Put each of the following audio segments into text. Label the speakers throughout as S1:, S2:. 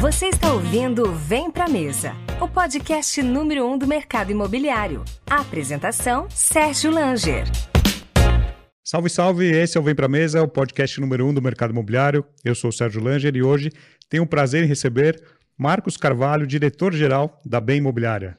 S1: Você está ouvindo Vem Pra Mesa, o podcast número um do mercado imobiliário. A apresentação, Sérgio Langer.
S2: Salve, salve! Esse é o Vem Pra Mesa, o podcast número um do mercado imobiliário. Eu sou o Sérgio Langer e hoje tenho o prazer em receber Marcos Carvalho, diretor-geral da Bem Imobiliária.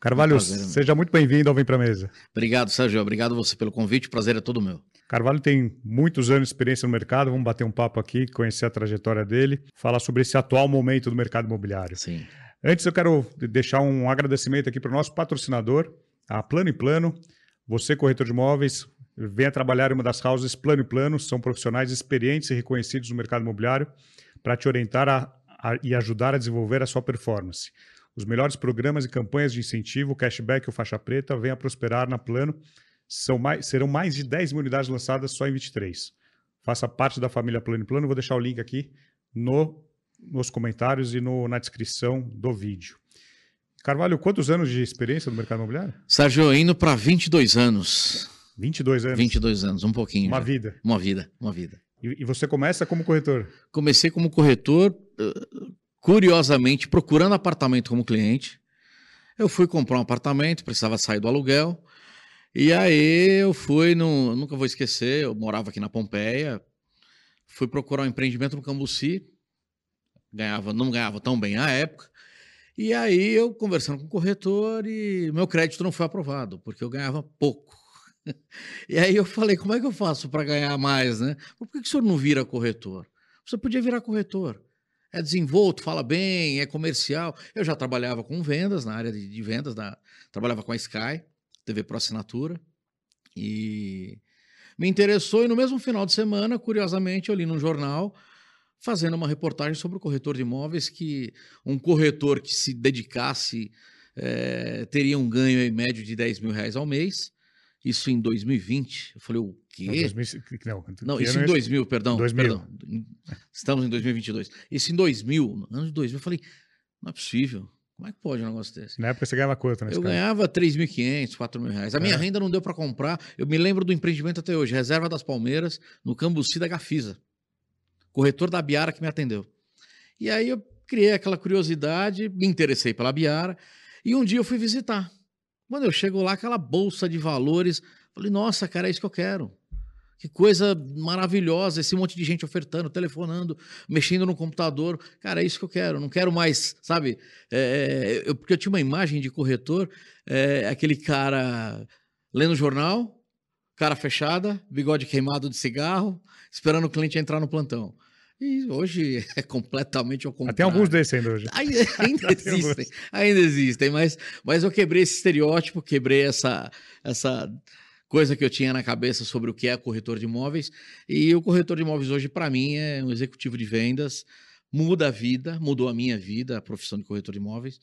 S2: Carvalho,
S3: Um prazer,
S2: seja muito bem-vindo ao Vem Pra Mesa.
S3: Obrigado, Sérgio. Obrigado você pelo convite. O prazer é todo meu.
S2: Carvalho tem muitos anos de experiência no mercado, vamos bater um papo aqui, conhecer a trajetória dele, falar sobre esse atual momento do mercado imobiliário.
S3: Sim.
S2: Antes eu quero deixar um agradecimento aqui para o nosso patrocinador, a Plano e Plano. Você, corretor de imóveis, venha trabalhar em uma das houses Plano e Plano, são profissionais experientes e reconhecidos no mercado imobiliário para te orientar a- a- e ajudar a desenvolver a sua performance. Os melhores programas e campanhas de incentivo, o cashback ou faixa preta, venha prosperar na Plano. São mais, serão mais de 10 mil unidades lançadas só em 23. Faça parte da família Plano e Plano. Vou deixar o link aqui no, nos comentários e no- na descrição do vídeo. Carvalho, quantos anos de experiência no mercado imobiliário?
S3: Sérgio, indo para 22 anos.
S2: 22 anos.
S3: 22 anos, um pouquinho.
S2: Uma
S3: já.
S2: vida.
S3: Uma vida, uma vida.
S2: E, e você começa como corretor.
S3: Comecei como corretor, eh, curiosamente, procurando apartamento como cliente. Eu fui comprar um apartamento, precisava sair do aluguel. E aí eu fui, no, nunca vou esquecer, eu morava aqui na Pompeia, fui procurar um empreendimento no Cambuci, ganhava, não ganhava tão bem à época. E aí eu conversando com o corretor e meu crédito não foi aprovado, porque eu ganhava pouco. E aí eu falei, como é que eu faço para ganhar mais, né? Por que, que o senhor não vira corretor? Você podia virar corretor. É desenvolto, fala bem, é comercial. Eu já trabalhava com vendas, na área de, de vendas, da- trabalhava com a Sky, TV Pro Assinatura, e me interessou. E no mesmo final de semana, curiosamente, eu li num jornal fazendo uma reportagem sobre o corretor de imóveis, que um corretor que se dedicasse eh, teria um ganho em médio de 10 mil reais ao mês. Isso em 2020. Eu falei, o quê?
S2: Não, 2000, não,
S3: Não, isso em
S2: é esse?
S3: 2000, perdão.
S2: 2000.
S3: perdão. Estamos em 2022. Isso em 2000, no ano de 2000, eu falei, não é possível. Como é que pode um negócio desse?
S2: Na época você ganhava quanto nesse
S3: Eu
S2: caso?
S3: ganhava 3.500, 4 mil reais. A minha
S2: É.
S3: renda não deu para comprar. Eu me lembro do empreendimento até hoje, Reserva das Palmeiras, no Cambuci da Gafisa. Corretor da Biara que me atendeu. E aí eu criei aquela curiosidade, me interessei pela Biara, e um dia eu fui visitar. Quando eu chego lá, aquela bolsa de valores, falei, nossa, cara, é isso que eu quero. Que coisa maravilhosa, esse monte de gente ofertando, telefonando, mexendo no computador. Cara, é isso que eu quero. Não quero mais, sabe? É, eu, porque eu tinha uma imagem de corretor, é, aquele cara lendo jornal, cara fechada, bigode queimado de cigarro, esperando o cliente entrar no plantão. E hoje é completamente ao contrário.
S2: Tem alguns desses ainda hoje.
S3: Ainda, ainda existem, ainda existem, mas, mas eu quebrei esse estereótipo, quebrei essa, essa coisa que eu tinha na cabeça sobre o que é corretor de imóveis. E o corretor de imóveis hoje, para mim, é um executivo de vendas, muda a vida, mudou a minha vida, a profissão de corretor de imóveis.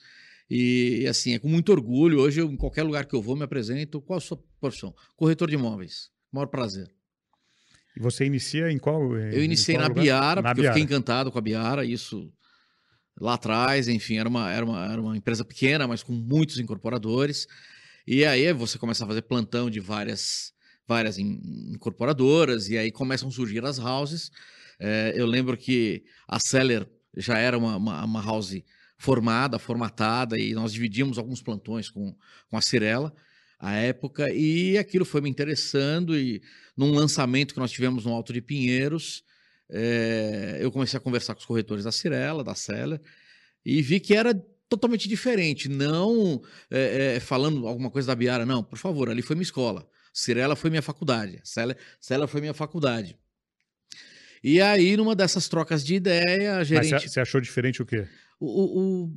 S3: E assim, é com muito orgulho. Hoje, eu, em qualquer lugar que eu vou, me apresento. Qual a sua profissão? Corretor de imóveis. Maior prazer.
S2: E você inicia em qual? em-
S3: Eu
S2: em
S3: iniciei
S2: qual
S3: na
S2: lugar?
S3: Biara,
S2: Na
S3: porque eu fiquei encantado com a Biara, isso lá atrás, enfim, era uma, era uma, era uma empresa pequena, mas com muitos incorporadores. E aí você começa a fazer plantão de várias, várias in- incorporadoras, e aí começam a surgir as houses. Eh, eu lembro que a Seller já era uma, uma, uma house formada, formatada, e nós dividimos alguns plantões com, com a Cirela à época, e aquilo foi me interessando, e num lançamento que nós tivemos no Alto de Pinheiros, eh, eu comecei a conversar com os corretores da Cirela, da Seller, e vi que era totalmente diferente, não eh, eh, falando alguma coisa da Biara, não, por favor, ali foi minha escola, Cirela foi minha faculdade, Seller, Seller foi minha faculdade. E aí, numa dessas trocas de ideia, a
S2: Mas
S3: gerente
S2: você- você achou diferente o quê?
S3: o, o-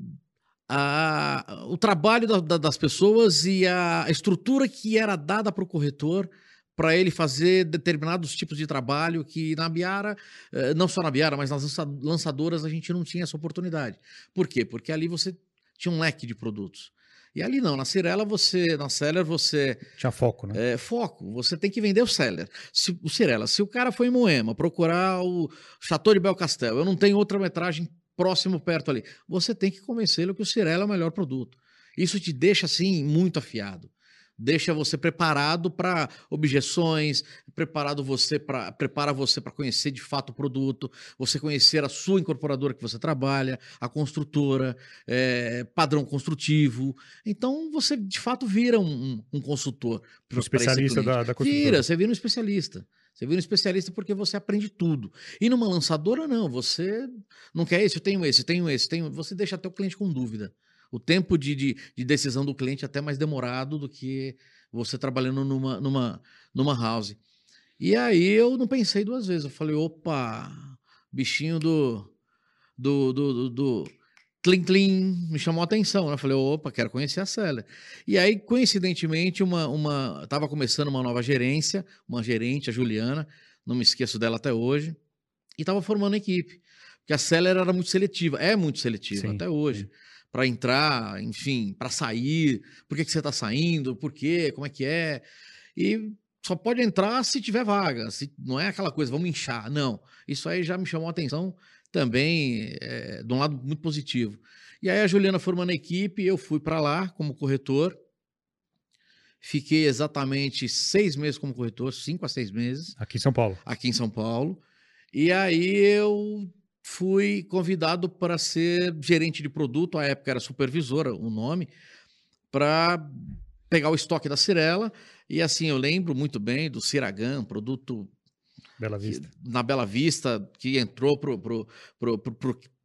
S3: a- o trabalho da- da- das pessoas e a estrutura que era dada para o corretor para ele fazer determinados tipos de trabalho que na Biara, eh, não só na Biara, mas nas lançadoras a gente não tinha essa oportunidade. Por quê? Porque ali você tinha um leque de produtos. E ali não, na Cirela você, na Seller você
S2: tinha foco, né?
S3: É, foco. Você tem que vender o Seller. Se, o Cirela, se o cara foi em Moema procurar o Chateau de Belcastel, eu não tenho outra metragem próximo perto ali. Você tem que convencê-lo que o Cirela é o melhor produto. Isso te deixa assim muito afiado deixa você preparado para objeções, preparado você para prepara você para conhecer de fato o produto, você conhecer a sua incorporadora que você trabalha, a construtora, é, padrão construtivo. Então você de fato vira um, um consultor,
S2: um especialista da, da construtora.
S3: Vira, você vira um especialista. Você vira um especialista porque você aprende tudo. E numa lançadora, não. Você não quer esse, eu tenho esse, tenho esse, tenho. Você deixa até o cliente com dúvida. O tempo de, de, de, decisão do cliente é até mais demorado do que você trabalhando numa, numa, numa house. E aí eu não pensei duas vezes. Eu falei, opa, bichinho do. do, do, do, do Tlim Tlim me chamou a atenção. Né? Eu falei, opa, quero conhecer a Célia. E aí, coincidentemente, uma, uma, estava começando uma nova gerência, uma gerente, a Juliana, não me esqueço dela até hoje, e estava formando equipe. Porque a Célia era muito seletiva, é muito seletiva sim, até hoje. Para entrar, enfim, para sair, por que, que você está saindo, por quê, como é que é. E só pode entrar se tiver vaga, se não é aquela coisa, vamos inchar. Não, isso aí já me chamou a atenção também, é, de um lado muito positivo. E aí a Juliana formando a equipe, eu fui para lá como corretor, fiquei exatamente seis meses como corretor, cinco a seis meses.
S2: Aqui em São Paulo.
S3: Aqui em São Paulo. E aí eu fui convidado para ser gerente de produto, à época era supervisora o nome, para pegar o estoque da Cirela. E assim, eu lembro muito bem do Ciragam, produto
S2: Bela Vista.
S3: Que, na Bela Vista, que entrou para o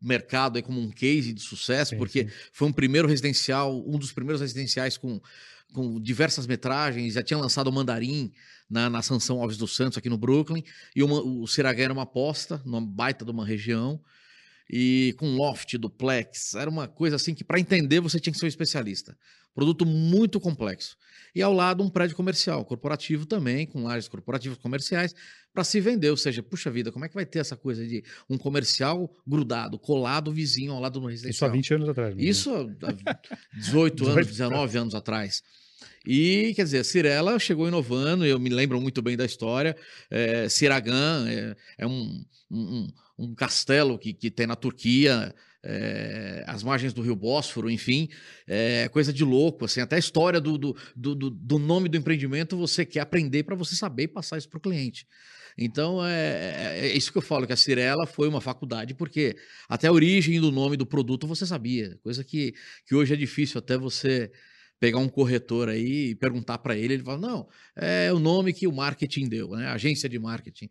S3: mercado aí como um case de sucesso, sim, porque sim. foi um primeiro residencial, um dos primeiros residenciais com, com diversas metragens, já tinha lançado o Mandarim na, na Sansão Alves dos Santos, aqui no Brooklyn, e uma, o Siragá era uma aposta, numa baita de uma região, e com loft, duplex, era uma coisa assim que para entender você tinha que ser um especialista. Produto muito complexo. E ao lado um prédio comercial, corporativo também, com lajes corporativas comerciais, para se vender. Ou seja, puxa vida, como é que vai ter essa coisa de um comercial grudado, colado, vizinho ao lado do residencial?
S2: Isso há 20 anos atrás.
S3: Isso há 18 anos, 19 anos atrás. E, quer dizer, Cirela chegou inovando, eu me lembro muito bem da história. É, Siragan é, é um, um, um, castelo que, que tem na Turquia, é, as margens do rio Bósforo, enfim, é coisa de louco. Assim, até a história do, do, do, do nome do empreendimento você quer aprender para você saber passar isso para o cliente. Então, é, é, é, isso que eu falo, que a Cirela foi uma faculdade, porque até a origem do nome do produto você sabia, coisa que, que hoje é difícil até você pegar um corretor aí e perguntar para ele, ele fala, não, é o nome que o marketing deu, né? Agência de marketing.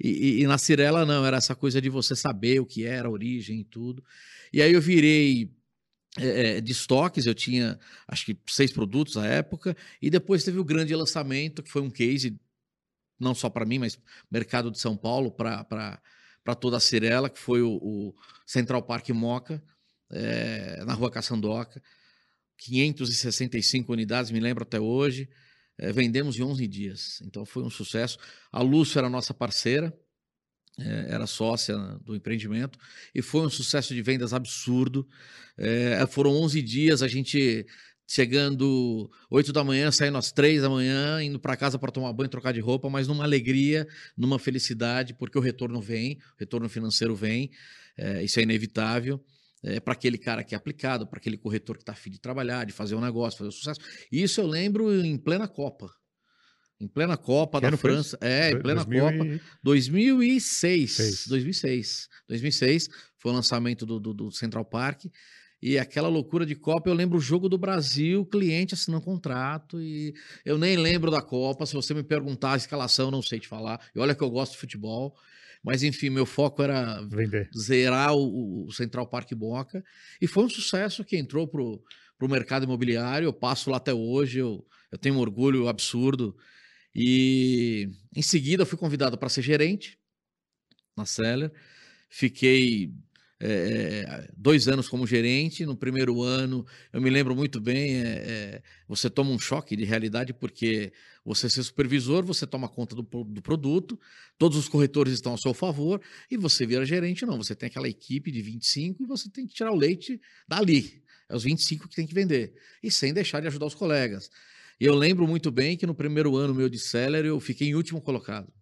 S3: E, e, e, na Cirela não, era essa coisa de você saber o que era, a origem e tudo. E aí eu virei é, de estoques, eu tinha acho que seis produtos na época, e depois teve o grande lançamento, que foi um case, não só para mim, mas mercado de São Paulo, para toda a Cirela, que foi o, o Central Park Moca, é, na rua Caçandoca 565 unidades, me lembro até hoje. É, vendemos em 11 dias, então foi um sucesso. A Lúcia era nossa parceira, é, era sócia do empreendimento, e foi um sucesso de vendas absurdo. É, foram 11 dias, a gente chegando 8 da manhã, saindo às 3 da manhã, indo para casa para tomar banho, trocar de roupa, mas numa alegria, numa felicidade, porque o retorno vem, o retorno financeiro vem, é, isso é inevitável é, para aquele cara que é aplicado, para aquele corretor que está afim de trabalhar, de fazer um negócio, fazer um sucesso. Isso eu lembro em plena Copa. Em plena Copa que da França. É, em plena 2000 Copa. E... 2006. Seis. 2006. 2006 foi o lançamento do, do, do, Central Park. E aquela loucura de Copa, eu lembro o jogo do Brasil, cliente assinando contrato, e eu nem lembro da Copa. Se você me perguntar a escalação, não sei te falar. E olha que eu gosto de futebol. Mas, enfim, meu foco era
S2: Vender.
S3: zerar o, o, Central Park Boca. E foi um sucesso que entrou para o mercado imobiliário. Eu passo lá até hoje, eu, eu tenho um orgulho absurdo. E em seguida fui convidado para ser gerente na Seller. Fiquei é, dois anos como gerente. No primeiro ano, eu me lembro muito bem, é, é, você toma um choque de realidade, porque você ser supervisor, você toma conta do, do, produto, todos os corretores estão a seu favor, e você vira gerente, não. Você tem aquela equipe de 25 e você tem que tirar o leite dali. É os 25 que tem que vender. E sem deixar de ajudar os colegas. E eu lembro muito bem que no primeiro ano meu de Seller, eu fiquei em último colocado.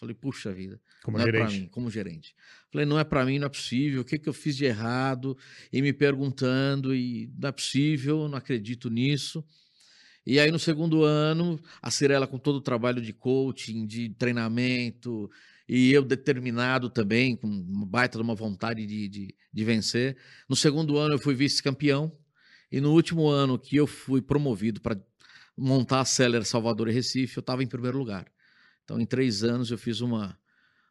S3: Falei, puxa vida,
S2: como
S3: não
S2: gerente.
S3: é para mim, como gerente. Falei, não é para mim, não é possível, o que, que eu fiz de errado? E me perguntando, e não é possível, não acredito nisso. E aí, no segundo ano, a Cirela, com todo o trabalho de coaching, de treinamento, e eu determinado também, com uma baita de uma vontade de, de, de vencer. No segundo ano, eu fui vice-campeão. E no último ano que eu fui promovido para montar a Seller Salvador e Recife, eu estava em primeiro lugar. Então, em três anos, eu fiz uma,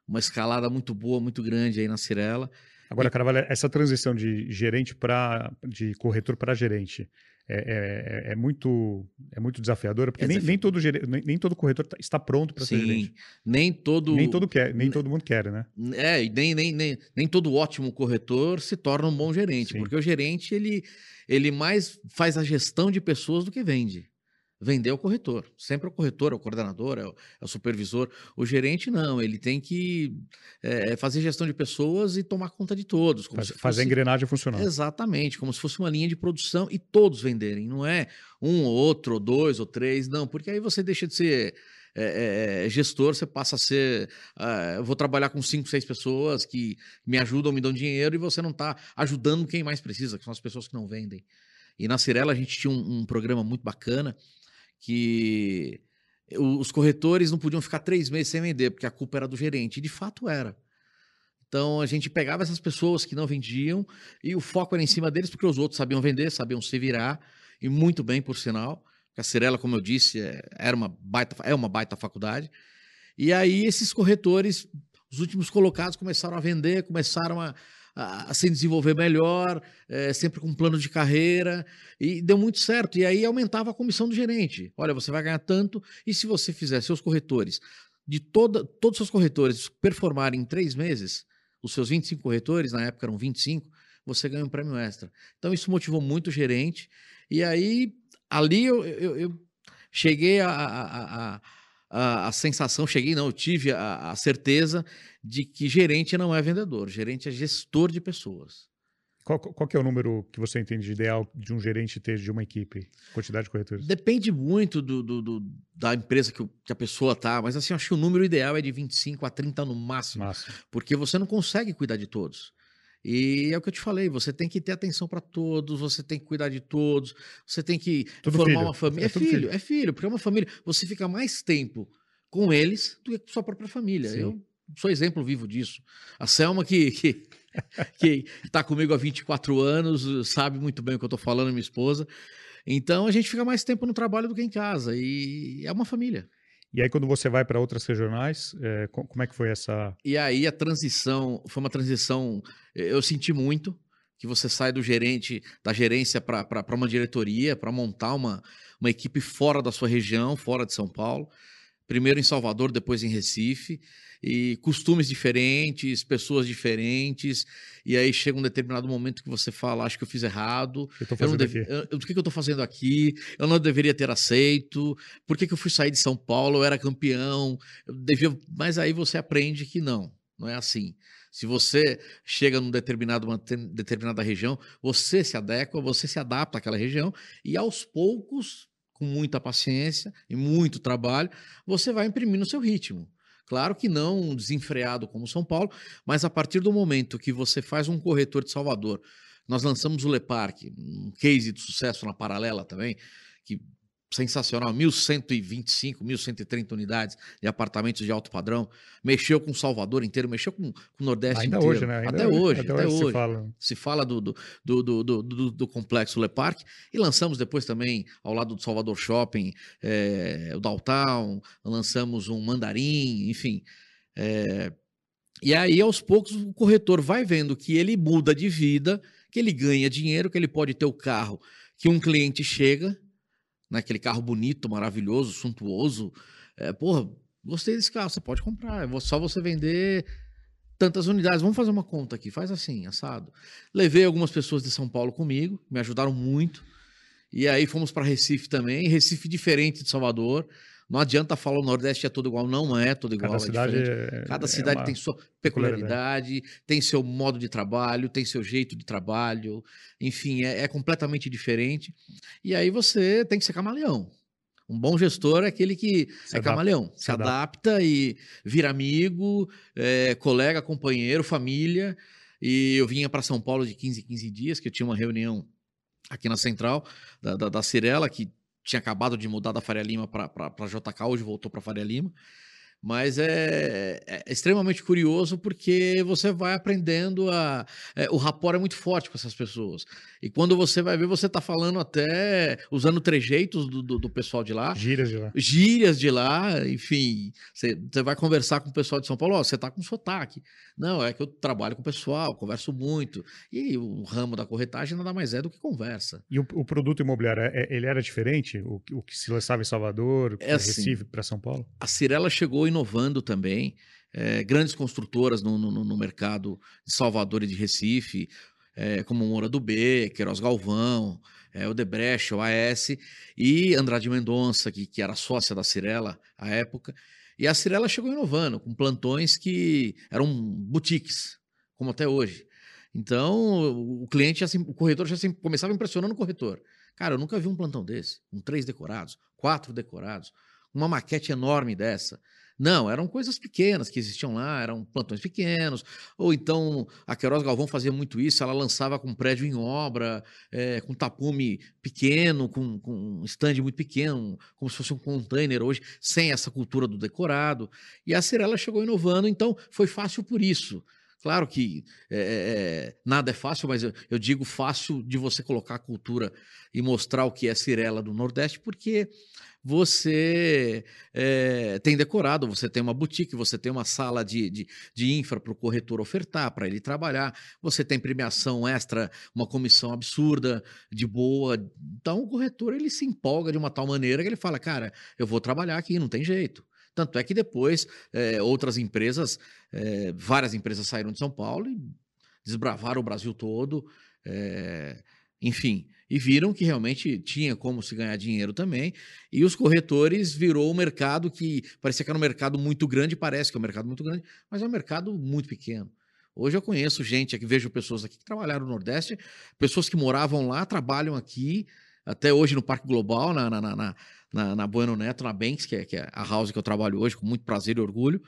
S3: uma escalada muito boa, muito grande aí na Cirela.
S2: Agora, Carvalho, essa transição de gerente para de corretor para gerente é, é, é, muito é muito desafiadora, porque é nem, nem, todo gerente, nem, nem, todo corretor tá, está pronto para ser gerente.
S3: Nem todo
S2: nem todo quer, nem todo mundo quer, né?
S3: É, nem, nem, nem, nem todo ótimo corretor se torna um bom gerente, Sim. porque o gerente ele ele mais faz a gestão de pessoas do que vende vender ao corretor. Sempre o corretor, é o coordenador, é o, é o, supervisor. O gerente não, ele tem que é, fazer gestão de pessoas e tomar conta de todos.
S2: Faz, fosse... Fazer a engrenagem funcionar.
S3: Exatamente, como se fosse uma linha de produção e todos venderem. Não é um ou outro, ou dois ou três, não, porque aí você deixa de ser é, é, gestor, você passa a ser. Uh, eu vou trabalhar com cinco, seis pessoas que me ajudam, me dão dinheiro, e você não está ajudando quem mais precisa, que são as pessoas que não vendem. E na Cirela a gente tinha um, um programa muito bacana que os corretores não podiam ficar três meses sem vender, porque a culpa era do gerente. E de fato era. Então a gente pegava essas pessoas que não vendiam e o foco era em cima deles, porque os outros sabiam vender, sabiam se virar, e muito bem, por sinal. A Cirela, como eu disse, é, era uma baita, é uma baita faculdade. E aí esses corretores, os últimos colocados, começaram a vender, começaram a, a, se desenvolver melhor, é, sempre com um plano de carreira, e deu muito certo. E aí aumentava a comissão do gerente. Olha, você vai ganhar tanto, e se você fizer seus corretores, de toda, todos os seus corretores performarem em três meses, os seus 25 corretores, na época eram 25, você ganha um prêmio extra. Então isso motivou muito o gerente, e aí ali eu, eu, eu cheguei a, a, a a, a, sensação, cheguei, não, eu tive a, a, certeza de que gerente não é vendedor, gerente é gestor de pessoas.
S2: Qual, qual que é o número que você entende de ideal de um gerente ter de uma equipe? Quantidade de corretores?
S3: Depende muito do, do, do da empresa que, que, a pessoa tá, mas assim, acho que o número ideal é de 25 a 30 no máximo, máximo. porque você não consegue cuidar de todos. E é o que eu te falei, você tem que ter atenção para todos, você tem que cuidar de todos, você tem que
S2: tudo
S3: formar
S2: filho.
S3: uma família. É, é filho, filho, é filho, porque é uma família. Você fica mais tempo com eles do que com sua própria família. Sim. Eu sou exemplo vivo disso. A Selma, que que que está comigo há 24 anos, sabe muito bem o que eu estou falando, minha esposa. Então a gente fica mais tempo no trabalho do que em casa. E é uma família.
S2: E aí, quando você vai para outras regionais, é, como é que foi essa.
S3: E aí, a transição foi uma transição. Eu senti muito que você sai do gerente, da gerência para uma diretoria, para montar uma, uma equipe fora da sua região, fora de São Paulo primeiro em Salvador, depois em Recife, e costumes diferentes, pessoas diferentes, e aí chega um determinado momento que você fala, acho que eu fiz errado,
S2: eu eu
S3: deve... eu, o que, que eu estou fazendo aqui? Eu não deveria ter aceito, por que, que eu fui sair de São Paulo? Eu era campeão, eu devia... mas aí você aprende que não, não é assim. Se você chega num determinado, uma determinada região, você se adequa, você se adapta àquela região, e aos poucos com muita paciência e muito trabalho, você vai imprimir no seu ritmo. Claro que não desenfreado como São Paulo, mas a partir do momento que você faz um corretor de Salvador, nós lançamos o Lepark, um case de sucesso na paralela também, que sensacional, 1.125, 1.130 unidades de apartamentos de alto padrão, mexeu com Salvador inteiro, mexeu com, o Nordeste
S2: Ainda
S3: inteiro.
S2: Hoje, né?
S3: Até hoje, até, hoje.
S2: Se fala,
S3: se fala do, do, do, do, do, complexo Le Parc e lançamos depois também, ao lado do Salvador Shopping, é, o Downtown, lançamos um Mandarim, enfim. É, e aí, aos poucos, o corretor vai vendo que ele muda de vida, que ele ganha dinheiro, que ele pode ter o carro que um cliente chega naquele carro bonito, maravilhoso, suntuoso. É, porra, gostei desse carro, você pode comprar. É só você vender tantas unidades. Vamos fazer uma conta aqui, faz assim, assado. Levei algumas pessoas de São Paulo comigo, me ajudaram muito. E aí fomos para Recife também, Recife diferente de Salvador. Não adianta falar o Nordeste é todo igual, não é todo igual.
S2: Cada
S3: é
S2: cidade,
S3: diferente. Cada
S2: é
S3: cidade tem sua peculiaridade, tem seu modo de trabalho, tem seu jeito de trabalho, enfim, é, é completamente diferente. E aí você tem que ser camaleão. Um bom gestor é aquele que
S2: Se
S3: é
S2: adapta,
S3: camaleão, se,
S2: se adapta.
S3: adapta e vira amigo, é, colega, companheiro, família. E eu vinha para São Paulo de 15 em 15 dias, que eu tinha uma reunião aqui na central da, da, da Cirela, que tinha acabado de mudar da Faria Lima para JK, hoje voltou para Faria Lima. Mas é, é extremamente curioso porque você vai aprendendo a. é, o rapport é muito forte com essas pessoas. E quando você vai ver, você está falando até usando trejeitos do, do, do pessoal de lá
S2: Gírias de lá.
S3: gírias de lá, enfim, você você vai conversar com o pessoal de São Paulo, ó, você tá com sotaque. Não, é que eu trabalho com o pessoal, converso muito. E o ramo da corretagem nada mais é do que conversa.
S2: E o, o produto imobiliário, é- ele era diferente? O, que- o que se lançava em Salvador,
S3: É assim.
S2: Recife para São Paulo?
S3: A Cirela chegou inovando também, eh, grandes construtoras no, no- no mercado de Salvador e de Recife, eh, como Moura do B, Queiroz Galvão, eh, o Debrecht, o AS, e Andrade Mendonça, que, que era sócia da Cirela à época. E a Cirela chegou inovando, com plantões que eram boutiques, como até hoje. Então, o cliente, já se- o corretor já se- começava impressionando o corretor. Cara, eu nunca vi um plantão desse, com três decorados, quatro decorados, uma maquete enorme dessa. Não, eram coisas pequenas que existiam lá, eram plantões pequenos. Ou então a Queiroz Galvão fazia muito isso, ela lançava com prédio em obra, eh, com tapume pequeno, com, com um stand muito pequeno, como se fosse um container hoje, sem essa cultura do decorado. E a Cirela chegou inovando, então foi fácil por isso. Claro que eh, eh, nada é fácil, mas eu, eu digo fácil de você colocar a cultura e mostrar o que é Cirela do Nordeste, porque você eh, tem decorado, você tem uma boutique, você tem uma sala de, de, de infra para o corretor ofertar, para ele trabalhar, você tem premiação extra, uma comissão absurda, de boa. Então o corretor ele se empolga de uma tal maneira que ele fala, cara, eu vou trabalhar aqui, não tem jeito. Tanto é que depois eh, outras empresas, eh, várias empresas saíram de São Paulo e desbravaram o Brasil todo, eh, enfim, e viram que realmente tinha como se ganhar dinheiro também. E os corretores virou um mercado que parecia que era um mercado muito grande, parece que é um mercado muito grande, mas é um mercado muito pequeno. Hoje eu conheço gente aqui, vejo pessoas aqui que trabalharam no Nordeste, pessoas que moravam lá, trabalham aqui, até hoje no Parque Global, na, na, na, na, Bueno Neto, na Banks, que é, que é a house que eu trabalho hoje, com muito prazer e orgulho.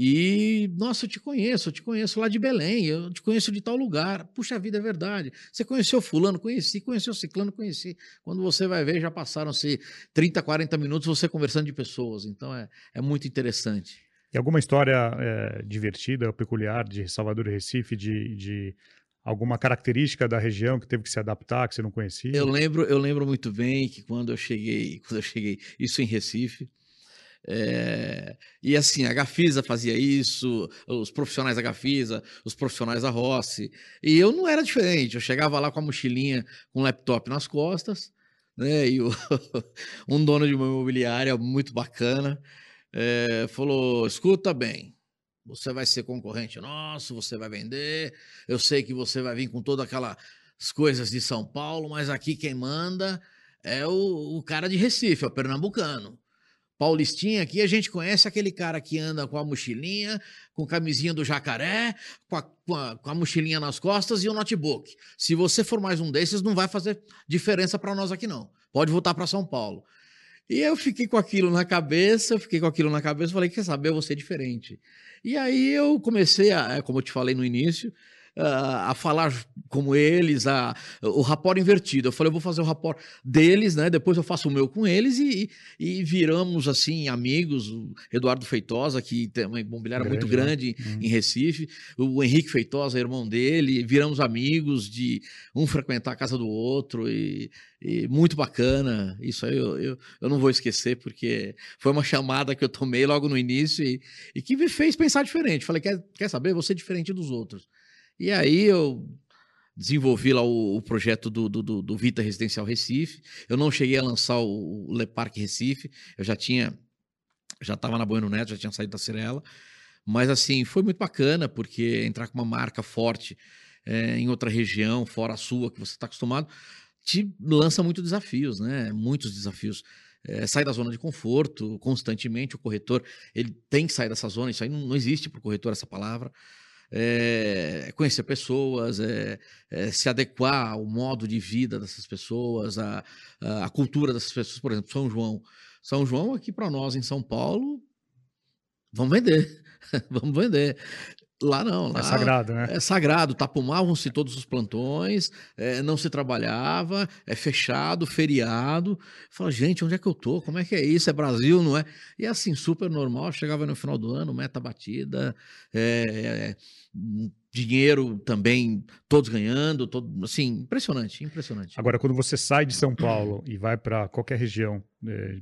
S3: E, nossa, eu te conheço, eu te conheço lá de Belém, eu te conheço de tal lugar. Puxa vida, é verdade. Você conheceu Fulano? Conheci. Conheceu Ciclano? Conheci. Quando você vai ver, já passaram-se 30, 40 minutos você conversando de pessoas. Então é, é muito interessante.
S2: E alguma história eh, divertida ou peculiar de Salvador e Recife, de, de alguma característica da região que teve que se adaptar, que você não conhecia?
S3: Eu lembro, eu lembro muito bem que quando eu cheguei, quando eu cheguei, isso em Recife, é, e assim, a Gafisa fazia isso, os profissionais da Gafisa, os profissionais da Rossi, e eu não era diferente, eu chegava lá com a mochilinha, com o laptop nas costas, né, e o- um dono de uma imobiliária muito bacana é, falou, escuta bem, você vai ser concorrente nosso, você vai vender, eu sei que você vai vir com toda aquela as coisas de São Paulo, mas aqui quem manda é o, o cara de Recife, é o pernambucano. Paulistinha aqui, a gente conhece aquele cara que anda com a mochilinha, com camisinha do jacaré, com a, com a, com a mochilinha nas costas e o notebook. Se você for mais um desses, não vai fazer diferença para nós aqui, não. Pode voltar para São Paulo. E eu fiquei com aquilo na cabeça, eu fiquei com aquilo na cabeça, falei, quer saber, eu vou ser diferente. E aí eu comecei, a, como eu te falei no início, a, falar como eles, a, o rapport invertido. Eu falei, eu vou fazer o rapport deles, né? Depois eu faço o meu com eles e, e viramos assim amigos. O Eduardo Feitosa, que tem uma imobiliária muito
S2: Grande, né?
S3: grande
S2: Uhum.
S3: em Recife, o Henrique Feitosa, irmão dele, viramos amigos de um frequentar a casa do outro e, e muito bacana. Isso aí eu, eu, eu não vou esquecer, porque foi uma chamada que eu tomei logo no início e, e que me fez pensar diferente. Falei, quer, quer saber? Vou ser diferente dos outros. E aí eu desenvolvi lá o, o projeto do, do, do- Vita Residencial Recife. Eu não cheguei a lançar o, o Le Parque Recife, eu já tinha, já estava na Bueno Neto, já tinha saído da Cirela, Mas assim, foi muito bacana, porque entrar com uma marca forte é, em outra região, fora a sua, que você está acostumado, te lança muitos desafios, né? Muitos desafios. É, sai da zona de conforto constantemente, o corretor ele tem que sair dessa zona, isso aí não, não existe para o corretor essa palavra. É, conhecer pessoas, é, é, se adequar ao modo de vida dessas pessoas, a, a, cultura dessas pessoas, por exemplo, São João. São João aqui para nós em São Paulo, vamos vender, vamos vender. Lá não. É lá
S2: é sagrado, né?
S3: É sagrado. Tapumavam-se todos os plantões, é, não se trabalhava, é fechado, feriado. Fala, gente, onde é que eu tô? Como é que é isso? É Brasil, não é? E é assim, super normal. Chegava no final do ano, meta batida, é, dinheiro também, todos ganhando, todo, assim, impressionante, impressionante.
S2: Agora, quando você sai de São Paulo e vai para qualquer região, é,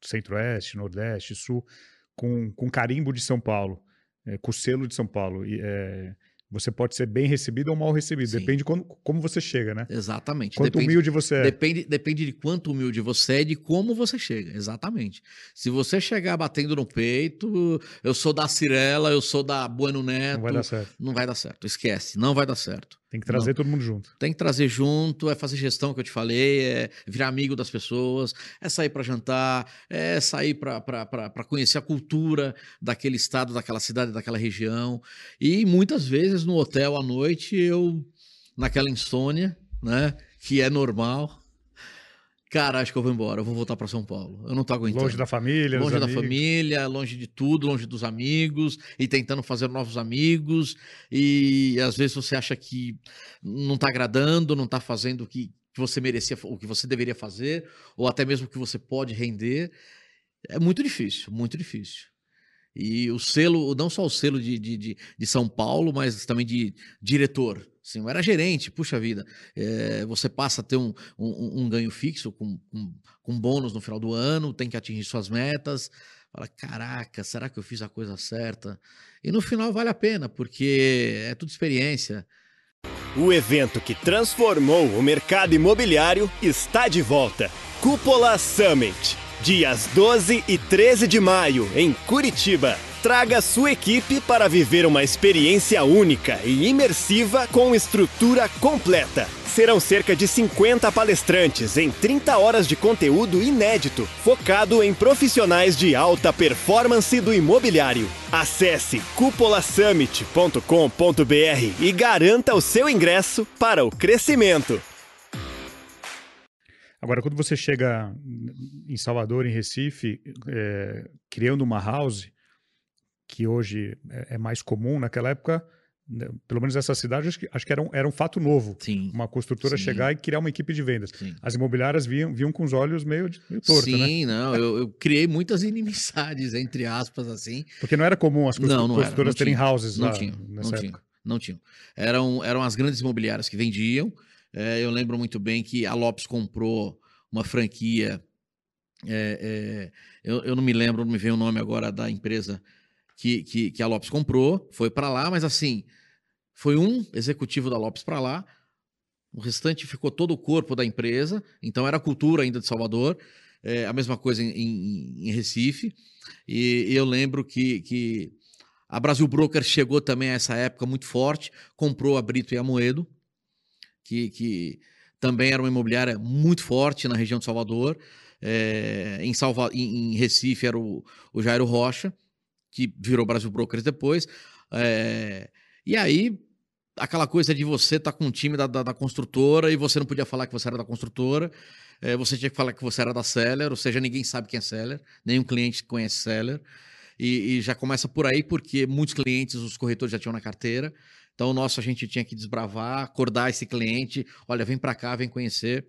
S2: centro-oeste, nordeste, sul, com, com carimbo de São Paulo é, com o selo de São Paulo. E, é, você pode ser bem recebido ou mal recebido. Sim. Depende de como, como você chega, né?
S3: Exatamente.
S2: Quanto
S3: depende,
S2: humilde você é.
S3: Depende, depende de quanto humilde você é e de como você chega. Exatamente. Se você chegar batendo no peito, eu sou da Cirela, eu sou da Bueno Neto.
S2: Não vai dar certo.
S3: Não vai dar certo. Esquece. Não vai dar certo.
S2: Tem que trazer
S3: não.
S2: todo mundo junto.
S3: Tem que trazer junto, é fazer gestão que eu te falei, é virar amigo das pessoas, é sair para jantar, é sair para conhecer a cultura daquele estado, daquela cidade, daquela região. E muitas vezes no hotel à noite eu, naquela insônia, né, que é normal, Cara, acho que eu vou embora, eu vou voltar para São Paulo. Eu não tô aguentando.
S2: Longe da família,
S3: Longe da
S2: amigos.
S3: família, longe de tudo, longe dos amigos, e tentando fazer novos amigos. E às vezes você acha que não tá agradando, não tá fazendo o que você merecia, o que você deveria fazer, ou até mesmo o que você pode render. É muito difícil, muito difícil. E o selo, não só o selo de, de, de, de São Paulo, mas também de diretor Sim, eu era gerente, puxa vida. É, você passa a ter um, um, um ganho fixo com, com, com, bônus no final do ano, tem que atingir suas metas. Fala, caraca, será que eu fiz a coisa certa? E no final vale a pena, porque é tudo experiência.
S4: O evento que transformou o mercado imobiliário está de volta. Cúpula Summit, dias 12 e 13 de maio, em Curitiba. Traga sua equipe para viver uma experiência única e imersiva com estrutura completa. Serão cerca de 50 palestrantes em 30 horas de conteúdo inédito, focado em profissionais de alta performance do imobiliário. Acesse cupolasummit.com.br e garanta o seu ingresso para o crescimento.
S2: Agora, quando você chega em Salvador, em Recife, é, criando uma house, que hoje é, é mais comum, naquela época, né, pelo menos essa cidade, acho que, acho que era, um, era um fato novo.
S3: Sim.
S2: Uma construtora
S3: Sim.
S2: chegar e criar uma equipe de vendas.
S3: Sim.
S2: As imobiliárias viam, viam com os olhos meio, meio torto, né?
S3: Sim, não, eu, eu, criei muitas inimizades, entre aspas, assim.
S2: Porque não era comum as
S3: não, não
S2: construtoras
S3: não
S2: terem
S3: tinha,
S2: houses
S3: não
S2: lá
S3: tinha,
S2: nessa
S3: não
S2: época.
S3: Tinha, não tinham. Eram, eram as grandes imobiliárias que vendiam. É, eu lembro muito bem que a Lopes comprou uma franquia. É, é, eu, eu não me lembro, não me vem o nome agora da empresa que, que, que a Lopes comprou, foi para lá, mas assim, foi um executivo da Lopes para lá, o restante ficou todo o corpo da empresa, então era a cultura ainda de Salvador, é, a mesma coisa em, em, em Recife, e, e eu lembro que, que a Brasil Broker chegou também a essa época muito forte, comprou a Brito e a Moedo, que, que também era uma imobiliária muito forte na região de Salvador. É, em, Salva, em, em, Recife era o, o Jairo Rocha, que virou Brasil Brokers depois. É, e aí, aquela coisa de você estar tá com um time da, da, da, construtora e você não podia falar que você era da construtora, é, você tinha que falar que você era da Seller, ou seja, ninguém sabe quem é Seller, nenhum cliente conhece Seller. E, e já começa por aí, porque muitos clientes os corretores já tinham na carteira. Então, o nosso a gente tinha que desbravar, acordar esse cliente, olha, vem para cá, vem conhecer.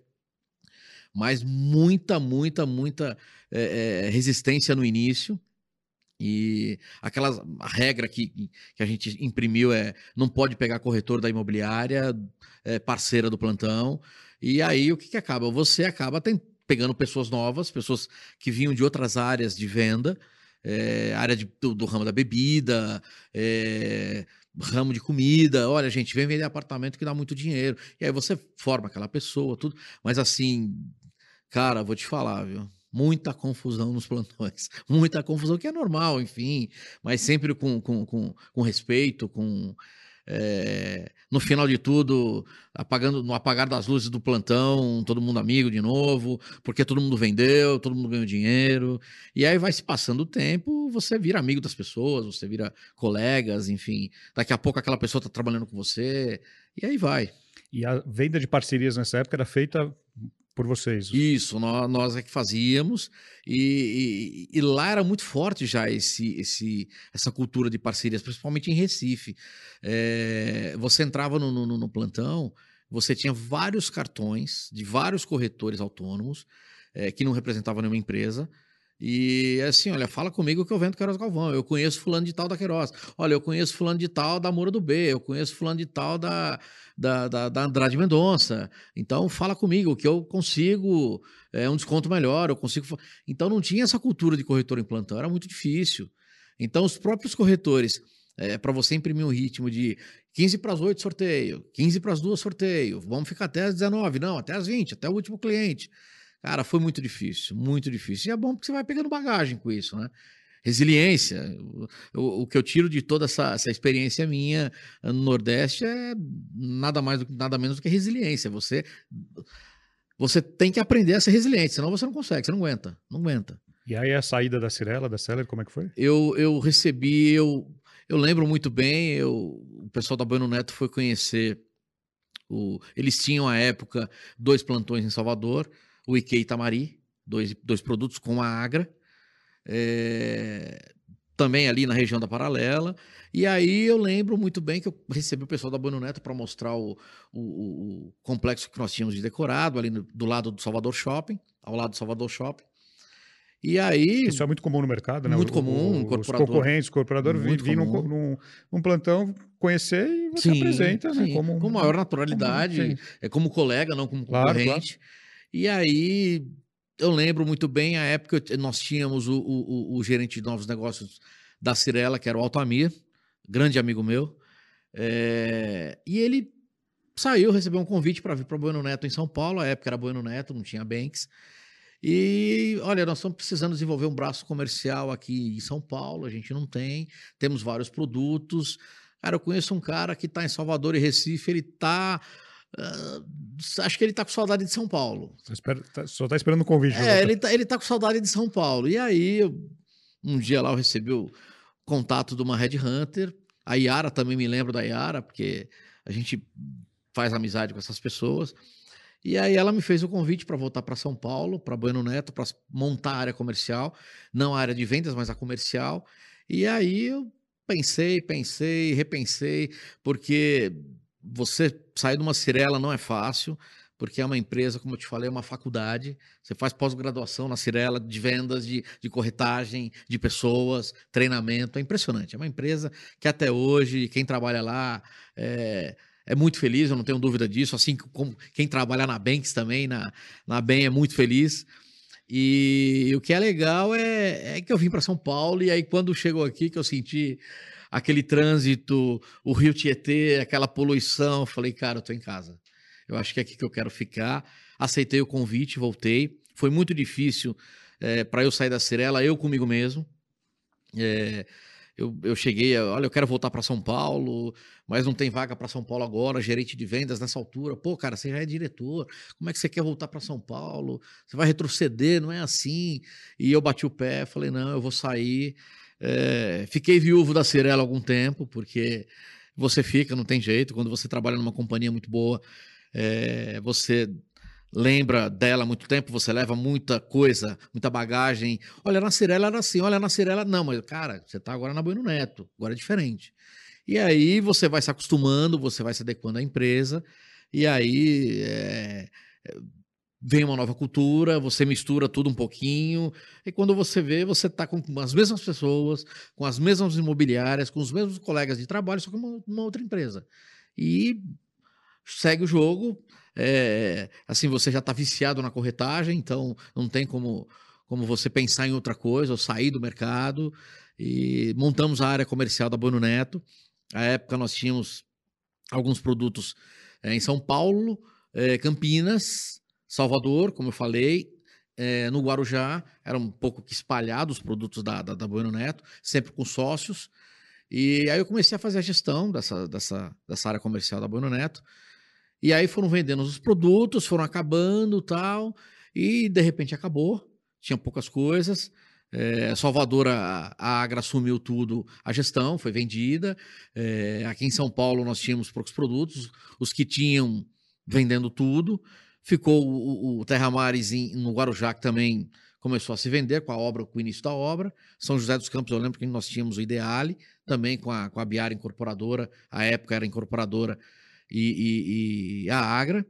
S3: Mas muita, muita, muita é, é, resistência no início. E aquela regra que, que a gente imprimiu é não pode pegar corretor da imobiliária, é, parceira do plantão. E aí o que, que acaba? Você acaba tem, pegando pessoas novas, pessoas que vinham de outras áreas de venda, é, área de, do, do, ramo da bebida, é, ramo de comida. Olha, gente, vem vender apartamento que dá muito dinheiro. E aí você forma aquela pessoa, tudo. Mas assim, cara, vou te falar, viu? Muita confusão nos plantões, muita confusão, que é normal, enfim, mas sempre com, com, com, com respeito, com. É, no final de tudo, apagando, no apagar das luzes do plantão, todo mundo amigo de novo, porque todo mundo vendeu, todo mundo ganhou dinheiro. E aí vai se passando o tempo, você vira amigo das pessoas, você vira colegas, enfim. Daqui a pouco aquela pessoa está trabalhando com você, e aí vai.
S2: E a venda de parcerias nessa época era feita por vocês.
S3: Isso, nós, nós é que fazíamos, e, e, e, lá era muito forte já esse, esse, essa cultura de parcerias, principalmente em Recife. É, você entrava no, no, no, plantão, você tinha vários cartões de vários corretores autônomos, é, que não representavam nenhuma empresa, e assim, olha, fala comigo que eu vendo Queiroz Galvão. Eu conheço fulano de tal da Queiroz. Olha, eu conheço fulano de tal da Moura do B. Eu conheço fulano de tal da, da, da, da Andrade Mendonça. Então, fala comigo que eu consigo é, um desconto melhor. Eu consigo. Então, não tinha essa cultura de corretor em plantão. Era muito difícil. Então, os próprios corretores, é, para você imprimir um ritmo de 15 para as 8 sorteio, 15 para as 2 sorteio, vamos ficar até as 19, não, até as 20, até o último cliente. Cara, foi muito difícil, muito difícil. E é bom porque você vai pegando bagagem com isso, né? Resiliência. O, o que eu tiro de toda essa, essa experiência minha no Nordeste é nada mais do, nada menos do que resiliência. Você você tem que aprender a ser resiliente, senão você não consegue, você não aguenta, não aguenta.
S2: E aí a saída da Cirela, da Seller, como é que foi?
S3: Eu, eu recebi, eu, eu lembro muito bem, eu, o pessoal da Bueno Neto foi conhecer, o, eles tinham à época dois plantões em Salvador, o Ike Itamari, dois, dois produtos com a Agra, é, também ali na região da Paralela. E aí eu lembro muito bem que eu recebi o pessoal da Bueno Neto para mostrar o, o, o, complexo que nós tínhamos de decorado, ali no, do lado do Salvador Shopping, ao lado do Salvador Shopping. E aí.
S2: Isso é muito comum no mercado, né?
S3: Muito comum.
S2: O, os concorrentes, o corporador vir num, num, num, plantão conhecer e você sim, apresenta, né?
S3: sim. né? Como, com maior naturalidade. Como, é como colega, não como concorrente. Claro, claro. E aí eu lembro muito bem a época nós tínhamos o, o, o, gerente de novos negócios da Cirela, que era o Altamir, grande amigo meu. É, e ele saiu, recebeu um convite para vir para Bueno Neto em São Paulo. A época era Bueno Neto, não tinha Banks. E olha, nós estamos precisando desenvolver um braço comercial aqui em São Paulo. A gente não tem, temos vários produtos. Cara, eu conheço um cara que está em Salvador e Recife, ele está Uh, acho que ele tá com saudade de São Paulo.
S2: Espero, tá, só tá esperando o convite.
S3: É, ele tá, ele tá com saudade de São Paulo. E aí, um dia lá eu recebi o contato de uma Red Hunter. A Yara também me lembro da Yara, porque a gente faz amizade com essas pessoas. E aí ela me fez o convite para voltar para São Paulo, para Bueno Neto, para montar a área comercial, não a área de vendas, mas a comercial. E aí eu pensei, pensei, repensei, porque você sair de uma Cirela não é fácil, porque é uma empresa, como eu te falei, é uma faculdade. Você faz pós-graduação na Cirela de vendas, de, de corretagem, de pessoas, treinamento. É impressionante. É uma empresa que até hoje, quem trabalha lá é, é muito feliz, eu não tenho dúvida disso. Assim como quem trabalha na Banks também, na, na BEM, é muito feliz. E o que é legal é, é que eu vim para São Paulo e aí quando chegou aqui que eu senti aquele trânsito, o Rio Tietê, aquela poluição. Eu falei, cara, eu tô em casa. Eu acho que é aqui que eu quero ficar. Aceitei o convite, voltei. Foi muito difícil é, eh, para eu sair da Cirela, eu comigo mesmo. É, eu, eu cheguei, olha, eu quero voltar para São Paulo, mas não tem vaga para São Paulo agora, gerente de vendas nessa altura. Pô, cara, você já é diretor, como é que você quer voltar para São Paulo? Você vai retroceder, não é assim. E eu bati o pé, falei, não, eu vou sair. É, fiquei viúvo da Cirela algum tempo, porque você fica, não tem jeito. Quando você trabalha numa companhia muito boa, é, você lembra dela há muito tempo, você leva muita coisa, muita bagagem. Olha, na Cirela era assim, olha, na Cirela não, mas cara, você está agora na Bueno Neto, agora é diferente. E aí você vai se acostumando, você vai se adequando à empresa, e aí é, vem uma nova cultura, você mistura tudo um pouquinho, e quando você vê, você está com as mesmas pessoas, com as mesmas imobiliárias, com os mesmos colegas de trabalho, só que uma, uma outra empresa. E segue o jogo, é, assim, você já está viciado na corretagem, então não tem como, como você pensar em outra coisa, ou sair do mercado, e montamos a área comercial da Bono Neto, à época nós tínhamos alguns produtos é, em São Paulo, é, Campinas, Salvador, como eu falei, é, no Guarujá, era um pouco que espalhado os produtos da, da, da Bueno Neto, sempre com sócios. E aí eu comecei a fazer a gestão dessa, dessa, dessa área comercial da Bueno Neto. E aí foram vendendo os produtos, foram acabando tal, e de repente acabou, tinha poucas coisas. É, Salvador, a, a, Agra assumiu tudo, a gestão foi vendida. É, aqui em São Paulo nós tínhamos poucos produtos, os que tinham vendendo tudo. Ficou o, o Terra Mares em, no Guarujá, que também começou a se vender com a obra, com o início da obra. São José dos Campos, eu lembro que nós tínhamos o Ideale, também com a, com a Biara Incorporadora, a época era incorporadora, e, e, e a Agra.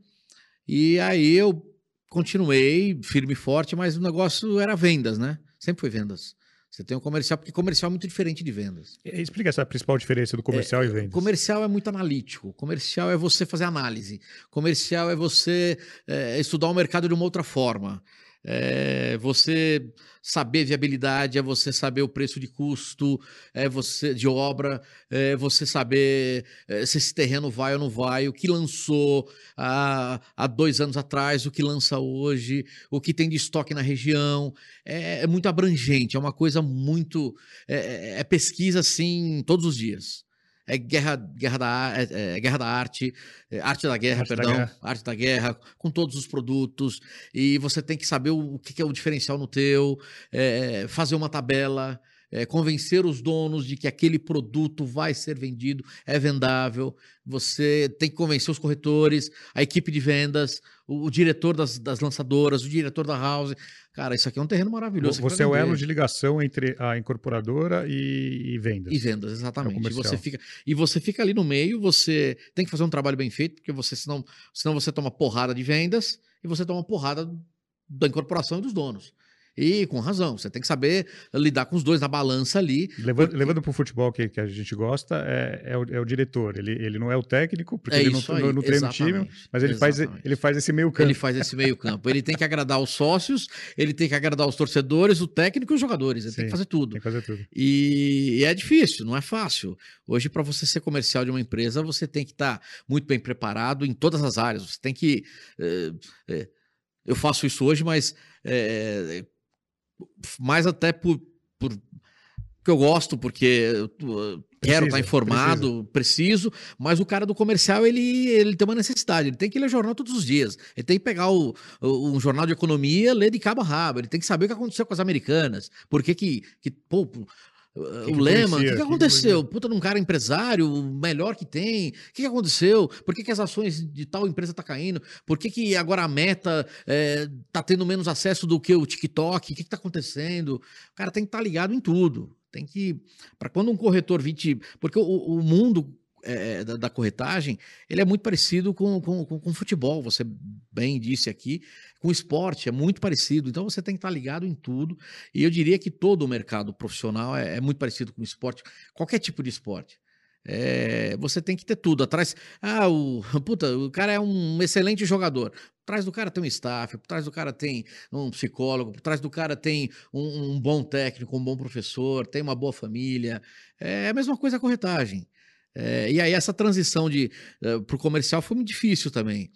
S3: E aí eu continuei firme e forte, mas o negócio era vendas, né? Sempre foi vendas. Você tem um comercial, porque comercial é muito diferente de vendas.
S2: Explica essa principal diferença do comercial
S3: é,
S2: e vendas.
S3: Comercial é muito analítico. Comercial é você fazer análise. Comercial é você é, estudar o mercado de uma outra forma. É você saber viabilidade, é você saber o preço de custo, é você de obra, é você saber é, se esse terreno vai ou não vai, o que lançou há, há dois anos atrás, o que lança hoje, o que tem de estoque na região. É, é muito abrangente, é uma coisa muito. É, é, é pesquisa assim todos os dias é guerra, guerra, da, é, é guerra da arte, é arte da guerra, arte perdão, da guerra. arte da guerra, com todos os produtos, e você tem que saber o, o que é o diferencial no teu, é, fazer uma tabela, é, convencer os donos de que aquele produto vai ser vendido, é vendável. Você tem que convencer os corretores, a equipe de vendas, o, o diretor das, das, lançadoras, o diretor da house. Cara, isso aqui é um terreno maravilhoso.
S2: Você é o elo de ligação entre a incorporadora e, e vendas.
S3: E vendas, exatamente. É e, você fica, e você fica ali no meio, você tem que fazer um trabalho bem feito, porque você senão, senão você toma porrada de vendas e você toma porrada da incorporação e dos donos. E com razão, você tem que saber lidar com os dois na balança ali.
S2: Levando, porque... levando para o futebol que, que, a gente gosta, é, é, o, é, o, diretor. Ele, ele não é o técnico, porque é ele não, não, não treina o time, mas ele faz, ele faz esse meio campo.
S3: Ele faz esse meio campo. ele tem que agradar os sócios, ele tem que agradar os torcedores, o técnico e os jogadores. Ele Sim, tem que fazer tudo.
S2: Tem que fazer tudo.
S3: E, e é difícil, não é fácil. Hoje, para você ser comercial de uma empresa, você tem que estar tá muito bem preparado em todas as áreas. Você tem que. É, é, eu faço isso hoje, mas é, mais até por, por que eu gosto, porque eu quero estar informado, preciso, mas o cara do comercial, ele, ele tem uma necessidade, ele tem que ler jornal todos os dias, ele tem que pegar o, o, um jornal de economia, ler de cabo a rabo, ele tem que saber o que aconteceu com as americanas, por que que, que pô, que o Lema, o que, que, aconteceu? Que... Puta, num cara empresário, o melhor que tem. O que, que aconteceu? Por que, que, as ações de tal empresa tá caindo? Por que, que agora a meta é, tá tendo menos acesso do que o TikTok? O que, que tá acontecendo? O cara tem que estar tá ligado em tudo. Tem que. para quando um corretor vir Porque o, o mundo é, da, da, corretagem, ele é muito parecido com, com, com, com, futebol, você bem disse aqui, com esporte, é muito parecido. Então você tem que estar ligado em tudo. E eu diria que todo o mercado profissional é, é muito parecido com esporte, qualquer tipo de esporte. É, você tem que ter tudo atrás. Ah, o, puta, o cara é um excelente jogador. Por trás do cara tem um staff, por trás do cara tem um psicólogo, por trás do cara tem um, um bom técnico, um bom professor, tem uma boa família. É a mesma coisa a corretagem. É, e aí essa transição de uh, eh, para o comercial foi muito difícil também,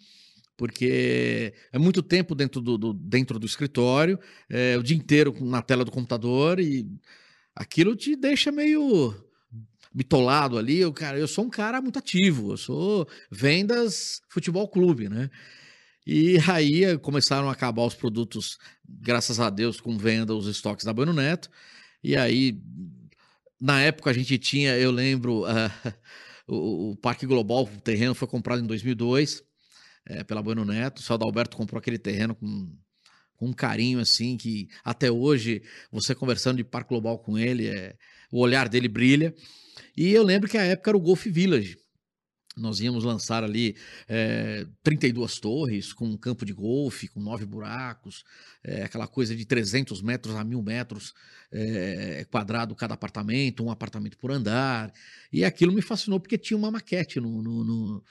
S3: porque é muito tempo dentro do, do dentro do escritório, é, o dia inteiro na tela do computador e aquilo te deixa meio bitolado ali. Eu, cara, eu sou um cara muito ativo, eu sou vendas futebol clube, né? E aí começaram a acabar os produtos, graças a Deus, com venda, os estoques da Bueno Neto. E aí na época a gente tinha, eu lembro, uh, o, o, Parque Global, o terreno foi comprado em 2002 é, pela Bueno Neto. O Saldo Alberto comprou aquele terreno com, com um carinho assim que até hoje você conversando de Parque Global com ele, é, o olhar dele brilha. E eu lembro que a época era o Golf Village. Nós íamos lançar ali é, 32 torres com um campo de golfe, com nove buracos, é, aquela coisa de 300 metros a mil metros é, quadrado cada apartamento, um apartamento por andar. E aquilo me fascinou porque tinha uma maquete no, no, no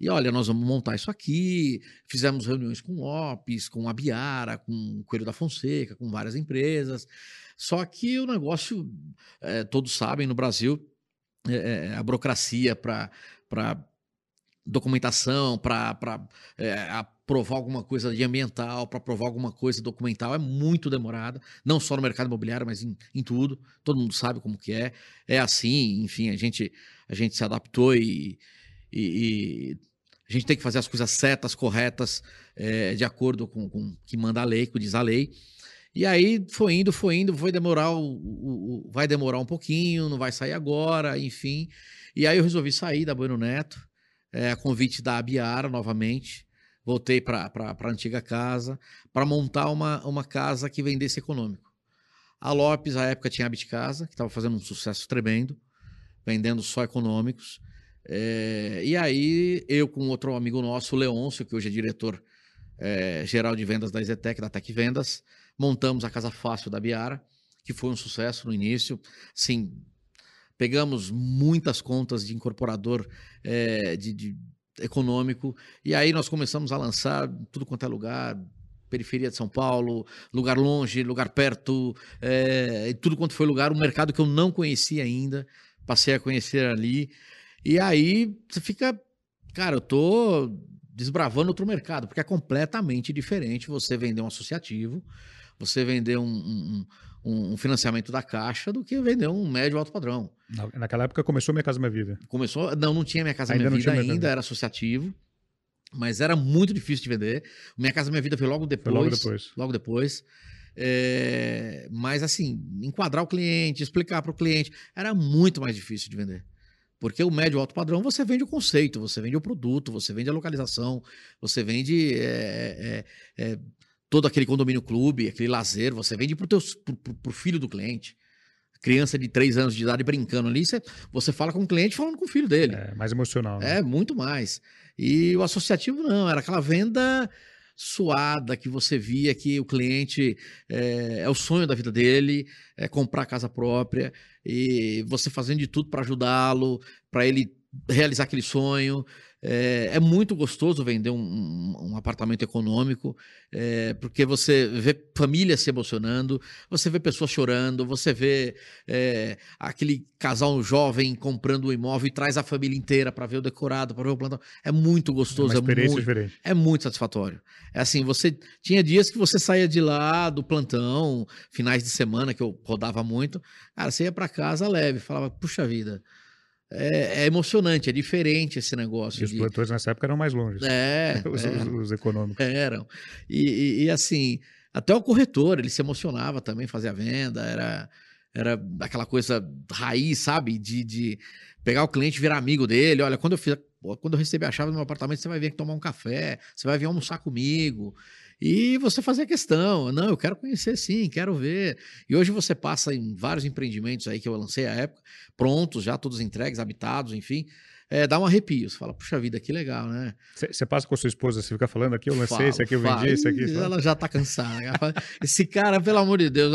S3: e olha, nós vamos montar isso aqui. Fizemos reuniões com Lopes, com a Biara, com o Coelho da Fonseca, com várias empresas. Só que o negócio, é, todos sabem, no Brasil, é, a burocracia para documentação, para é, aprovar alguma coisa de ambiental, para aprovar alguma coisa documental, é muito demorada, não só no mercado imobiliário, mas em, em, tudo. Todo mundo sabe como que é. É assim, enfim, a gente, a gente se adaptou e, e, e a gente tem que fazer as coisas certas, corretas, é, de acordo com o que manda a lei, que diz a lei. E aí foi indo, foi indo, foi demorar, o, o, o, vai demorar um pouquinho, não vai sair agora, enfim. E aí eu resolvi sair da Bueno Neto, é, a convite da Abiara novamente. Voltei para a antiga casa para montar uma, uma casa que vendesse econômico. A Lopes, à época, tinha Habit Casa, que estava fazendo um sucesso tremendo, vendendo só econômicos. É, e aí, eu com outro amigo nosso, o Leôncio, que hoje é diretor é, geral de vendas da Zetec, da Tec Vendas, montamos a Casa Fácil da Biara, que foi um sucesso no início. Sim, pegamos muitas contas de incorporador é, de, de, econômico, e aí nós começamos a lançar tudo quanto é lugar, periferia de São Paulo, lugar longe, lugar perto, é, tudo quanto foi lugar, um mercado que eu não conhecia ainda, passei a conhecer ali, e aí você fica, cara, eu tô desbravando outro mercado, porque é completamente diferente você vender um associativo, você vender um, um, um, financiamento da Caixa do que vender um médio alto padrão.
S2: Naquela época começou Minha Casa Minha Vida.
S3: Começou, não, não tinha Minha Casa ainda Minha Vida ainda, era associativo, mas era muito difícil de vender. Minha Casa Minha Vida foi logo depois. Foi logo depois. Logo depois. É, mas assim, enquadrar o cliente, explicar para o cliente, era muito mais difícil de vender. Porque o médio alto padrão você vende o conceito, você vende o produto, você vende a localização, você vende é, é, é todo aquele condomínio clube, aquele lazer, você vende para o filho do cliente. Criança de 3 anos de idade brincando ali, você, você fala com o cliente falando com o filho dele.
S2: É mais emocional. Né?
S3: É, muito mais. E o associativo não, era aquela venda suada que você via que o cliente é, é, o sonho da vida dele, é comprar casa própria e você fazendo de tudo para ajudá-lo, para ele realizar aquele sonho. É, é, muito gostoso vender um, um, um apartamento econômico, é, porque você vê famílias se emocionando, você vê pessoas chorando, você vê é, aquele casal jovem comprando um imóvel e traz a família inteira para ver o decorado, para ver o plantão. É muito gostoso, é, experiência é muito, diferente. é muito satisfatório. É assim, você tinha dias que você saía de lá do plantão, finais de semana que eu rodava muito, cara, você ia para casa leve, falava, puxa vida é, é, emocionante, é diferente esse negócio.
S2: E os de... plantões nessa época eram mais longe.
S3: É.
S2: os,
S3: é.
S2: Os, os, econômicos.
S3: Eram. E, e, e, assim, até o corretor, ele se emocionava também, fazia venda, era, era aquela coisa raiz, sabe? De, de pegar o cliente e virar amigo dele. Olha, quando eu fiz. Quando eu receber a chave do meu apartamento, você vai vir aqui tomar um café, você vai vir almoçar comigo. E você fazer a questão, não, eu quero conhecer sim, quero ver. E hoje você passa em vários empreendimentos aí que eu lancei à época, prontos, já todos entregues, habitados, enfim é, dá um arrepio. Você fala, puxa vida, que legal, né?
S2: Você passa com a sua esposa, você fica falando aqui, eu lancei, isso aqui eu vendi, isso aqui.
S3: Ela já tá cansada. Ela fala, Esse cara, pelo amor de Deus,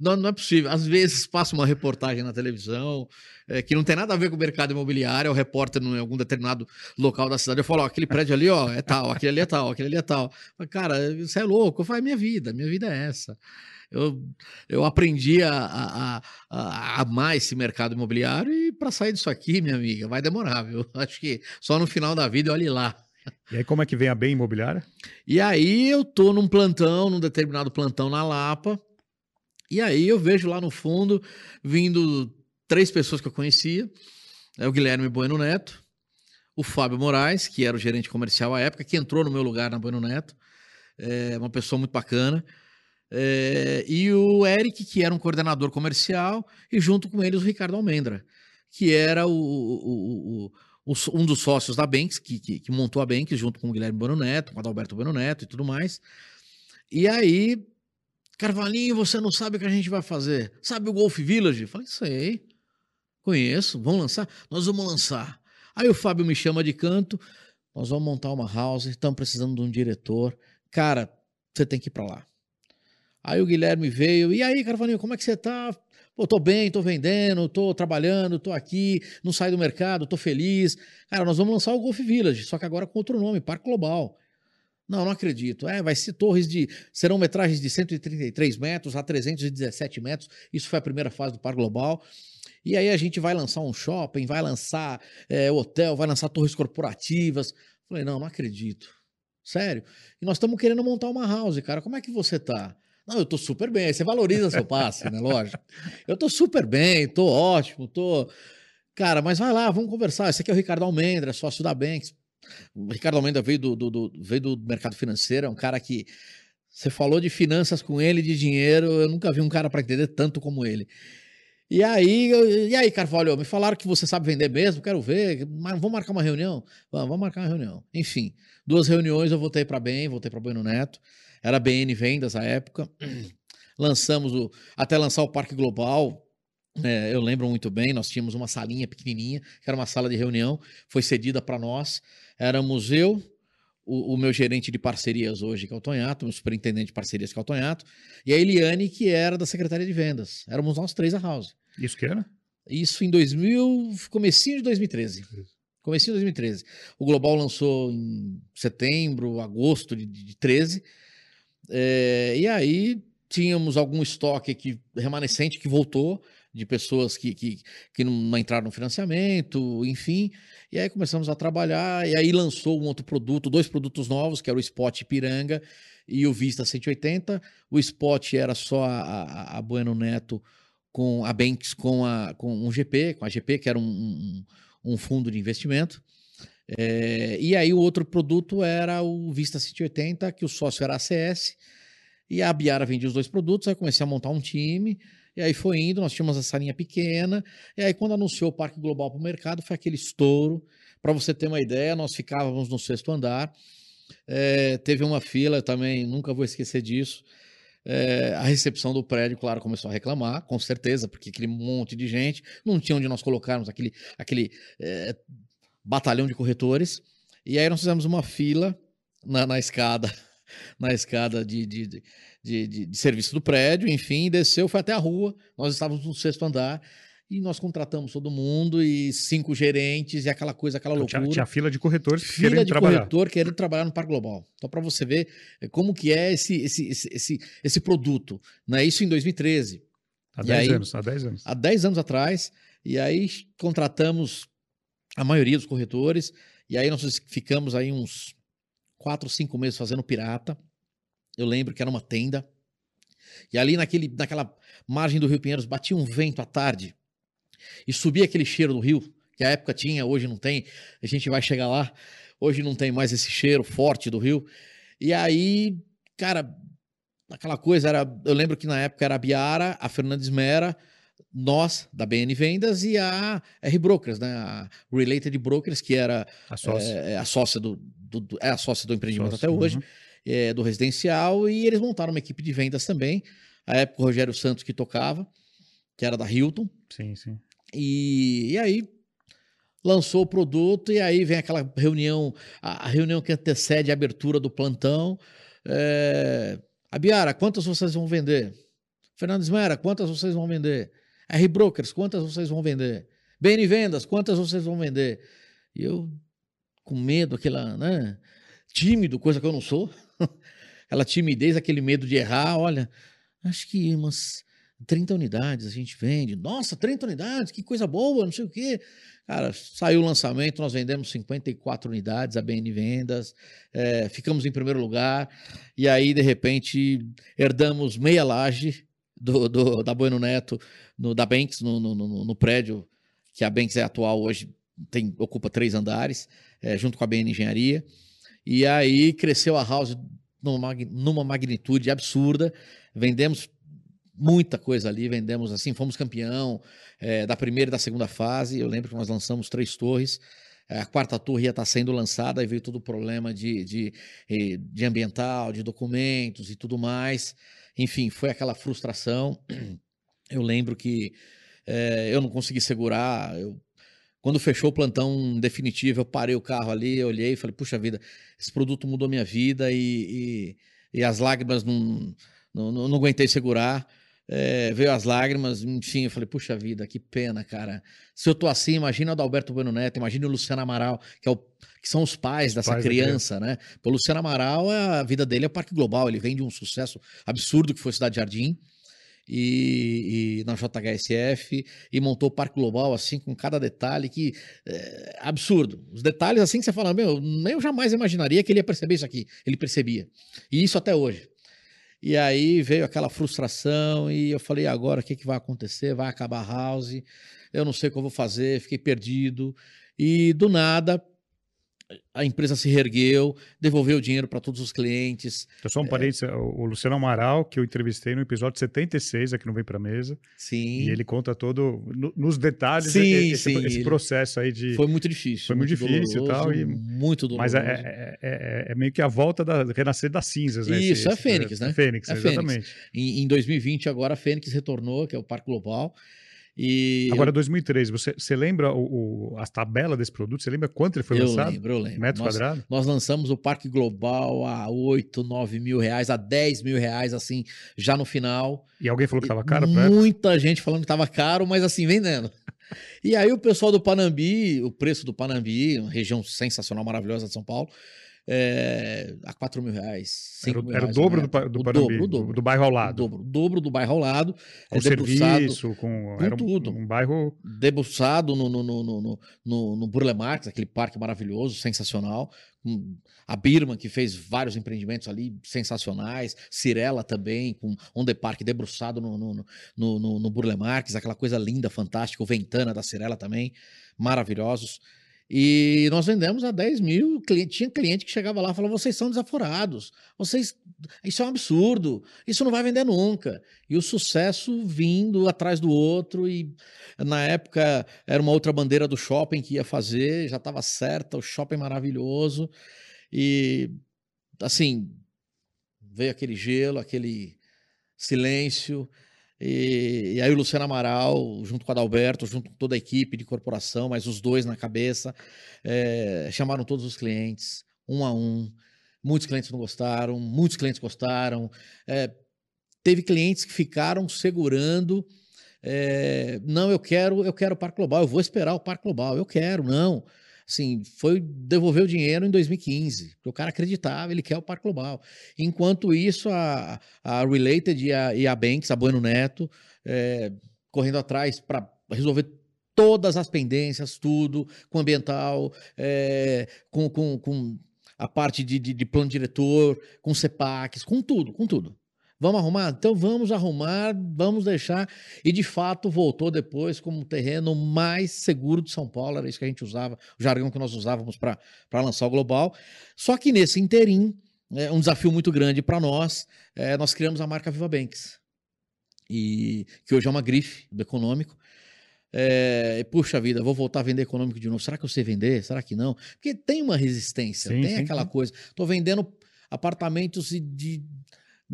S3: não, não é possível. Às vezes passa uma reportagem na televisão é, que não tem nada a ver com o mercado imobiliário, é o repórter em algum determinado local da cidade. Eu falo, ó, aquele prédio ali, ó, é tal, aquele ali é tal, aquele ali é tal. Falo, cara, você é louco. Eu falo, é minha vida, minha vida é essa eu, eu aprendi a, a, a, a amar esse mercado imobiliário e para sair disso aqui, minha amiga, vai demorar, viu? Acho que só no final da vida, olhe lá.
S2: E aí, como é que vem a bem imobiliária?
S3: E aí, eu tô num plantão, num determinado plantão na Lapa, e aí eu vejo lá no fundo vindo três pessoas que eu conhecia: é o Guilherme Bueno Neto, o Fábio Moraes, que era o gerente comercial à época, que entrou no meu lugar na Bueno Neto, é uma pessoa muito bacana. É, e o Eric, que era um coordenador comercial, e junto com ele o Ricardo Almendra, que era o, o, o, um dos sócios da Banks, que, que, que, montou a Banks junto com o Guilherme Bueno Neto, com o Adalberto Bueno Neto e tudo mais. E aí, Carvalhinho, você não sabe o que a gente vai fazer. Sabe o Golf Village? Falei, sei, conheço, vamos lançar? Nós vamos lançar. Aí o Fábio me chama de canto, nós vamos montar uma house, estamos precisando de um diretor. Cara, você tem que ir para lá. Aí o Guilherme veio, e aí, Carvalhinho, como é que você tá? Pô, tô bem, tô vendendo, tô trabalhando, tô aqui, não saí do mercado, tô feliz. Cara, nós vamos lançar o Golf Village, só que agora com outro nome, Parque Global. Não, não acredito. É, vai ser torres de. Serão metragens de 133 metros a 317 metros. Isso foi a primeira fase do Par Global. E aí a gente vai lançar um shopping, vai lançar é, hotel, vai lançar torres corporativas. Falei, não, não acredito. Sério? E nós estamos querendo montar uma house, cara. Como é que você tá? Não, eu tô super bem. Aí você valoriza seu passe, né? Lógico. Eu tô super bem, tô ótimo, tô. Cara, mas vai lá, vamos conversar. Esse aqui é o Ricardo Almendra, sócio da Banks. O Ricardo Almendra veio do, do, do, veio do mercado financeiro, é um cara que. Você falou de finanças com ele, de dinheiro, eu nunca vi um cara para entender tanto como ele. E aí, e aí, Carvalho, me falaram que você sabe vender mesmo, quero ver, mas vamos marcar uma reunião? Vamos, vamos marcar uma reunião. Enfim, duas reuniões eu voltei para bem, voltei para Bueno Neto, era BN Vendas à época, lançamos o, até lançar o Parque Global, é, eu lembro muito bem, nós tínhamos uma salinha pequenininha, que era uma sala de reunião, foi cedida para nós, éramos eu, o, o, meu gerente de parcerias hoje, que é o Tonhato, meu superintendente de parcerias, que é o Tonhato, e a Eliane, que era da Secretaria de Vendas. Éramos nós três a House.
S2: Isso que era?
S3: Isso em 2000, comecinho de 2013. Comecinho de 2013. O Global lançou em setembro, agosto de, de 13. É, e aí tínhamos algum estoque aqui remanescente que voltou de pessoas que, que, que não entraram no financiamento, enfim. E aí começamos a trabalhar, e aí lançou um outro produto, dois produtos novos, que era o Spot Piranga e o Vista 180. O Spot era só a, a, a Bueno Neto com a Banks com, a, com um GP, com a GP, que era um, um, um fundo de investimento. É, e aí o outro produto era o Vista 180, que o sócio era a ACS, e a Biara vendia os dois produtos, aí comecei a montar um time, e aí foi indo, nós tínhamos essa linha pequena, e aí quando anunciou o Parque Global para o mercado, foi aquele estouro. Para você ter uma ideia, nós ficávamos no sexto andar, é, teve uma fila, também nunca vou esquecer disso. É, a recepção do prédio, claro, começou a reclamar, com certeza, porque aquele monte de gente, não tinha onde nós colocarmos aquele, aquele é, batalhão de corretores. E aí nós fizemos uma fila na, na escada, na escada de, de, de de, de, serviço do prédio, enfim, desceu, foi até a rua. Nós estávamos no sexto andar e nós contratamos todo mundo e cinco gerentes e aquela coisa, aquela loucura.
S2: Tinha, tinha fila de corretores
S3: fila querendo de trabalhar. corretor querendo trabalhar no Parque Global. Então, para você ver eh, como que é esse, esse, esse, esse, esse produto. Né? Isso em 2013.
S2: Há 10 anos, há 10 anos.
S3: Há 10 anos atrás. E aí contratamos a maioria dos corretores. E aí nós ficamos aí uns 4, 5 meses fazendo pirata. Eu lembro que era uma tenda. E ali naquele, naquela margem do Rio Pinheiros batia um vento à tarde. E subia aquele cheiro do rio, que a época tinha, hoje não tem. A gente vai chegar lá. Hoje não tem mais esse cheiro forte do rio. E aí, cara, aquela coisa era. Eu lembro que na época era a Biara, a Fernandes Mera, nós, da BN Vendas, e a R Brokers, né? A Related Brokers, que era
S2: a sócia,
S3: é, a sócia do, do, do, é a sócia do empreendimento sócia, até hoje. Uhum é, do residencial e eles montaram uma equipe de vendas também. A época o Rogério Santos que tocava, que era da Hilton.
S2: Sim, sim.
S3: E, e aí lançou o produto e aí vem aquela reunião, a, a reunião que antecede a abertura do plantão. É, a Biara, quantas vocês vão vender? Fernando Esmera, quantas vocês vão vender? R Brokers, quantas vocês vão vender? BN Vendas, quantas vocês vão vender? E eu, com medo, aquela, né? Tímido, coisa que eu não sou. Aquela timidez, aquele medo de errar, olha, acho que umas 30 unidades a gente vende. Nossa, 30 unidades, que coisa boa, não sei o quê. Cara, saiu o lançamento, nós vendemos 54 unidades, a BN Vendas, é, ficamos em primeiro lugar, e aí, de repente, herdamos meia laje do, do da Bueno Neto, no, da Banks, no, no, no, prédio, que a Banks é atual hoje, tem, ocupa três andares, é, junto com a BN Engenharia. E aí cresceu a House numa, numa magnitude absurda. Vendemos muita coisa ali, vendemos assim, fomos campeão é, da primeira e da segunda fase. Eu lembro que nós lançamos três torres. A quarta torre ia estar sendo lançada, aí veio todo o problema de, de, de ambiental, de documentos e tudo mais. Enfim, foi aquela frustração. Eu lembro que é, eu não consegui segurar, eu quando fechou o plantão definitivo, eu parei o carro ali, olhei e falei, puxa vida, esse produto mudou minha vida e, e, e as lágrimas não, não, não, não, aguentei segurar. é, veio as lágrimas, enfim, eu falei, puxa vida, que pena, cara. Se eu tô assim, imagina o Adalberto Bueno Neto, imagina o Luciano Amaral, que, é o, que são os pais dessa pais criança, né? O Luciano Amaral, a vida dele é o Parque Global, ele vem de um sucesso absurdo que foi Cidade Jardim. E, e, na JHSF e montou o Parque Global assim com cada detalhe que é, absurdo. Os detalhes assim que você fala, meu, eu jamais imaginaria que ele ia perceber isso aqui. Ele percebia. E isso até hoje. E aí veio aquela frustração e eu falei, agora o que, que vai acontecer? Vai acabar a house, eu não sei o que eu vou fazer, fiquei perdido. E do nada, a empresa se reergueu, devolveu o dinheiro para todos os clientes.
S2: Então, só um é... parênteses, o Luciano Amaral, que eu entrevistei no episódio 76, aqui não vem para mesa.
S3: Sim.
S2: E ele conta todo, no, nos detalhes, sim, esse, sim. esse, processo aí de...
S3: Foi muito difícil.
S2: Foi muito, muito difícil e tal. E...
S3: Muito doloroso.
S2: Mas é, é, é, é, meio que a volta da renascer das cinzas, né?
S3: Isso, esse, é Fênix, né?
S2: É Fênix,
S3: é
S2: exatamente.
S3: Fênix. Em, em 2020, agora, a Fênix retornou, que é o Parque Global. E
S2: Agora, eu... 2013, você, você lembra o, o, a tabela desse produto? Você lembra quanto ele foi
S3: eu
S2: lançado?
S3: Eu lembro, eu lembro.
S2: Metro
S3: nós,
S2: quadrado?
S3: Nós lançamos o Parque Global a 8, 9 mil reais, a 10 mil reais, assim, já no final.
S2: E alguém falou que estava caro?
S3: Muita gente falando que estava caro, mas assim, vendendo. E aí o pessoal do Panambi, o preço do Panambi, uma região sensacional, maravilhosa de São Paulo, é, a 4 mil reais.
S2: Era,
S3: mil
S2: era
S3: reais,
S2: o dobro do, do,
S3: o
S2: Panambi,
S3: dobro, dobro,
S2: do, bairro ao lado.
S3: O dobro, o dobro do bairro ao lado.
S2: Com é, serviço, com,
S3: com tudo.
S2: Um, um bairro...
S3: Debruçado no, no, no, no, no, no Burle Marx, aquele parque maravilhoso, sensacional. A Birman, que fez vários empreendimentos ali sensacionais. Cirela também, com um The Park debruçado no, no, no, no, no Burle Marx, aquela coisa linda, fantástica. O Ventana da Cirela também, maravilhosos. E nós vendemos a 10 mil. Tinha cliente que chegava lá e falava: vocês são desaforados, vocês. Isso é um absurdo, isso não vai vender nunca. E o sucesso vindo atrás do outro. E na época era uma outra bandeira do shopping que ia fazer, já estava certa, o shopping maravilhoso. E assim, veio aquele gelo, aquele silêncio. E, e, aí o Luciano Amaral, junto com o Adalberto, junto com toda a equipe de corporação, mas os dois na cabeça, é, chamaram todos os clientes, um a um. Muitos clientes não gostaram, muitos clientes gostaram. É, teve clientes que ficaram segurando. É, não, eu quero, eu quero o Parque Global, eu vou esperar o Parque Global, eu quero, não assim, foi devolver o dinheiro em 2015, porque o cara acreditava, ele quer o Parque Global. Enquanto isso, a, a Related e a, e a Banks, a Bueno Neto, é, correndo atrás para resolver todas as pendências, tudo, com ambiental, é, com, com, com a parte de, de, de plano diretor, com CEPACs, com tudo, com tudo. Vamos arrumar? Então vamos arrumar, vamos deixar. E de fato voltou depois como o terreno mais seguro de São Paulo, era isso que a gente usava, o jargão que nós usávamos para lançar o Global. Só que nesse interim, é um desafio muito grande para nós, é, nós criamos a marca Viva Banks, e, que hoje é uma grife do econômico. É, puxa vida, vou voltar a vender econômico de novo. Será que eu sei vender? Será que não? Porque tem uma resistência, sim, tem sim, aquela sim. coisa. Estou vendendo apartamentos de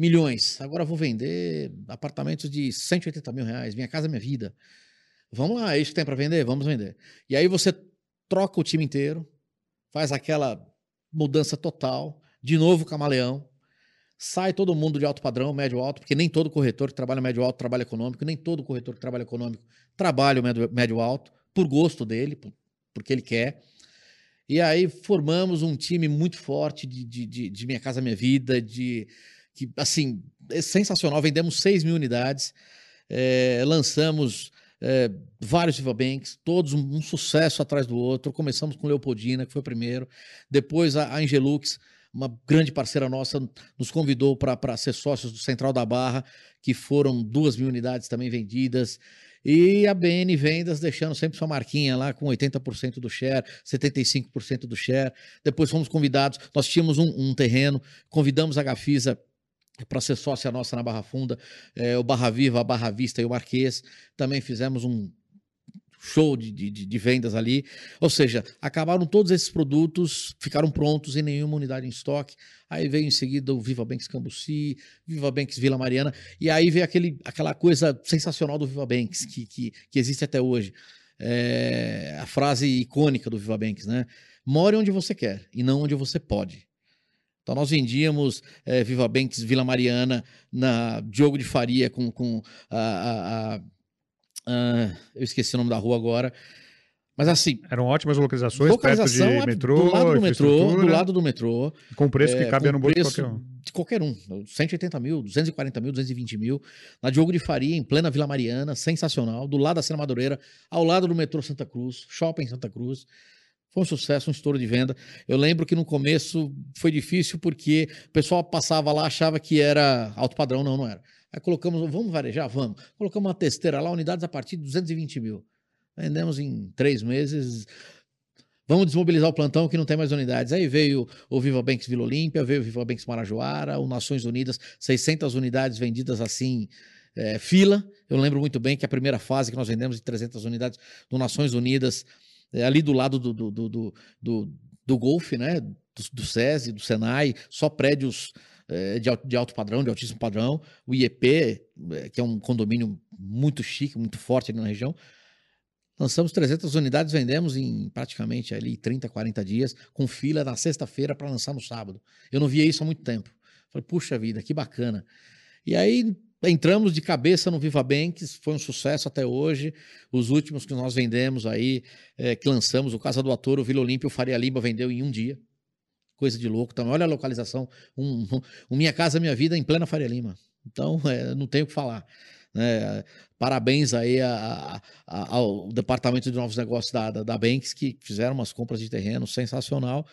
S3: milhões. Agora vou vender apartamentos de 180 mil reais. Minha casa, minha vida. Vamos lá, é isso que tem para vender? Vamos vender. E aí você troca o time inteiro, faz aquela mudança total, de novo camaleão, sai todo mundo de alto padrão, médio alto, porque nem todo corretor que trabalha médio alto trabalha econômico, nem todo corretor que trabalha econômico trabalha o médio, médio alto, por gosto dele, porque ele quer. E aí formamos um time muito forte de, de, de, de Minha Casa Minha Vida, de que, assim, é sensacional. Vendemos 6 mil unidades, é, lançamos é, vários Viva Banks, todos um, um, sucesso atrás do outro. Começamos com Leopoldina, que foi o primeiro. Depois a, a Angelux, uma grande parceira nossa, nos convidou para ser sócios do Central da Barra, que foram duas mil unidades também vendidas. E a BN Vendas deixando sempre sua marquinha lá com 80% do share, 75% do share. Depois fomos convidados, nós tínhamos um, um terreno, convidamos a Gafisa para ser sócia nossa na Barra Funda, é, o Barra Viva, a Barra Vista e o Marquês. Também fizemos um show de, de, de, vendas ali. Ou seja, acabaram todos esses produtos, ficaram prontos em nenhuma unidade em estoque. Aí veio em seguida o Viva Banks Cambuci, Viva Banks Vila Mariana, e aí veio aquele, aquela coisa sensacional do Viva Banks, que, que, que existe até hoje. É, a frase icônica do Viva Banks, né? More onde você quer e não onde você pode. Então nós vendíamos é, Viva Banks Vila Mariana na Diogo de Faria com, com a, a, a, eu esqueci o nome da rua agora. Mas assim.
S2: Eram ótimas localizações,
S3: localização
S2: perto de metrô.
S3: Do lado do metrô, do lado do metrô.
S2: Com preço que
S3: é,
S2: cabia no bolso de qualquer um.
S3: De qualquer um. 180 mil, 240 mil, 220 mil. Na Diogo de Faria, em plena Vila Mariana, sensacional. Do lado da Cena Madureira, ao lado do metrô Santa Cruz, shopping Santa Cruz. Foi um sucesso, um estouro de venda. Eu lembro que no começo foi difícil porque o pessoal passava lá, achava que era alto padrão, não, não era. Aí colocamos, vamos varejar? Vamos. Colocamos uma testeira lá, unidades a partir de 220 mil. Vendemos em três meses. Vamos desmobilizar o plantão que não tem mais unidades. Aí veio o Viva Banks Vila Olímpia, veio o Viva Banks Marajoara, o Nações Unidas, 600 unidades vendidas assim, é, fila. Eu lembro muito bem que a primeira fase que nós vendemos de 300 unidades do Nações Unidas, ali do lado do, do, do, do, do Golfe, né? Do, do SESI, do Senai, só prédios é, de, de alto padrão, de altíssimo padrão. O IEP, é, que é um condomínio muito chique, muito forte ali na região, Lançamos 300 unidades, vendemos em praticamente ali 30, 40 dias, com fila na sexta-feira para lançar no sábado. Eu não via isso há muito tempo. Falei, puxa vida, que bacana. E aí entramos de cabeça no Viva Banks, foi um sucesso até hoje. Os últimos que nós vendemos aí, é, que lançamos, o Casa do Ator, o Vila Olímpia, o Faria Lima vendeu em um dia. Coisa de louco também. Olha a localização. Um, um, um Minha Casa Minha Vida em plena Faria Lima. Então, é, não tenho o que falar. Né? Parabéns aí a, a, ao Departamento de Novos Negócios da, da, da Banks, que fizeram umas compras de terreno sensacional.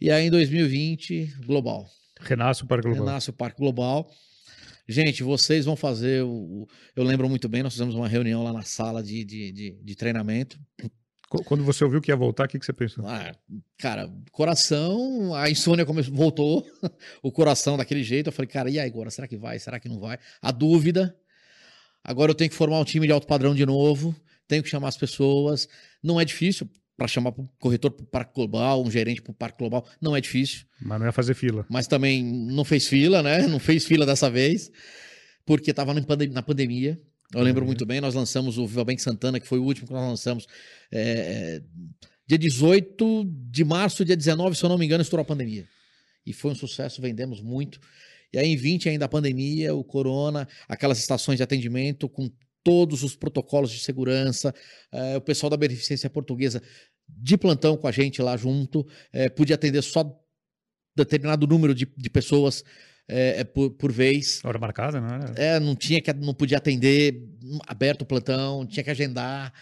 S3: E aí, em 2020, Global.
S2: Renasce o Parque Global.
S3: Renasce o Parque Global. Gente, vocês vão fazer. O, eu lembro muito bem, nós fizemos uma reunião lá na sala de, de, de, de treinamento.
S2: Quando você ouviu que ia voltar, o que, que você pensou?
S3: Ah, cara, coração, a insônia começou, voltou, o coração daquele jeito. Eu falei, cara, e aí agora? Será que vai? Será que não vai? A dúvida. Agora eu tenho que formar um time de alto padrão de novo, tenho que chamar as pessoas. Não é difícil para chamar o corretor para o Parque Global, um gerente para o Parque Global, não é difícil.
S2: Mas não é fazer fila.
S3: Mas também não fez fila, né? Não fez fila dessa vez, porque estava na pandemia. Eu lembro uhum. muito bem, nós lançamos o Viva Bank Santana, que foi o último que nós lançamos. É, dia 18 de março, dia 19, se eu não me engano, estourou a pandemia. E foi um sucesso, vendemos muito. E aí, em 20, ainda a pandemia, o corona, aquelas estações de atendimento com todos os protocolos de segurança, é, o pessoal da Beneficência Portuguesa de plantão com a gente lá junto, é, podia atender só determinado número de, de pessoas é, por, por vez.
S2: Hora marcada,
S3: não era? É, não tinha que, não podia atender aberto o plantão, tinha que agendar.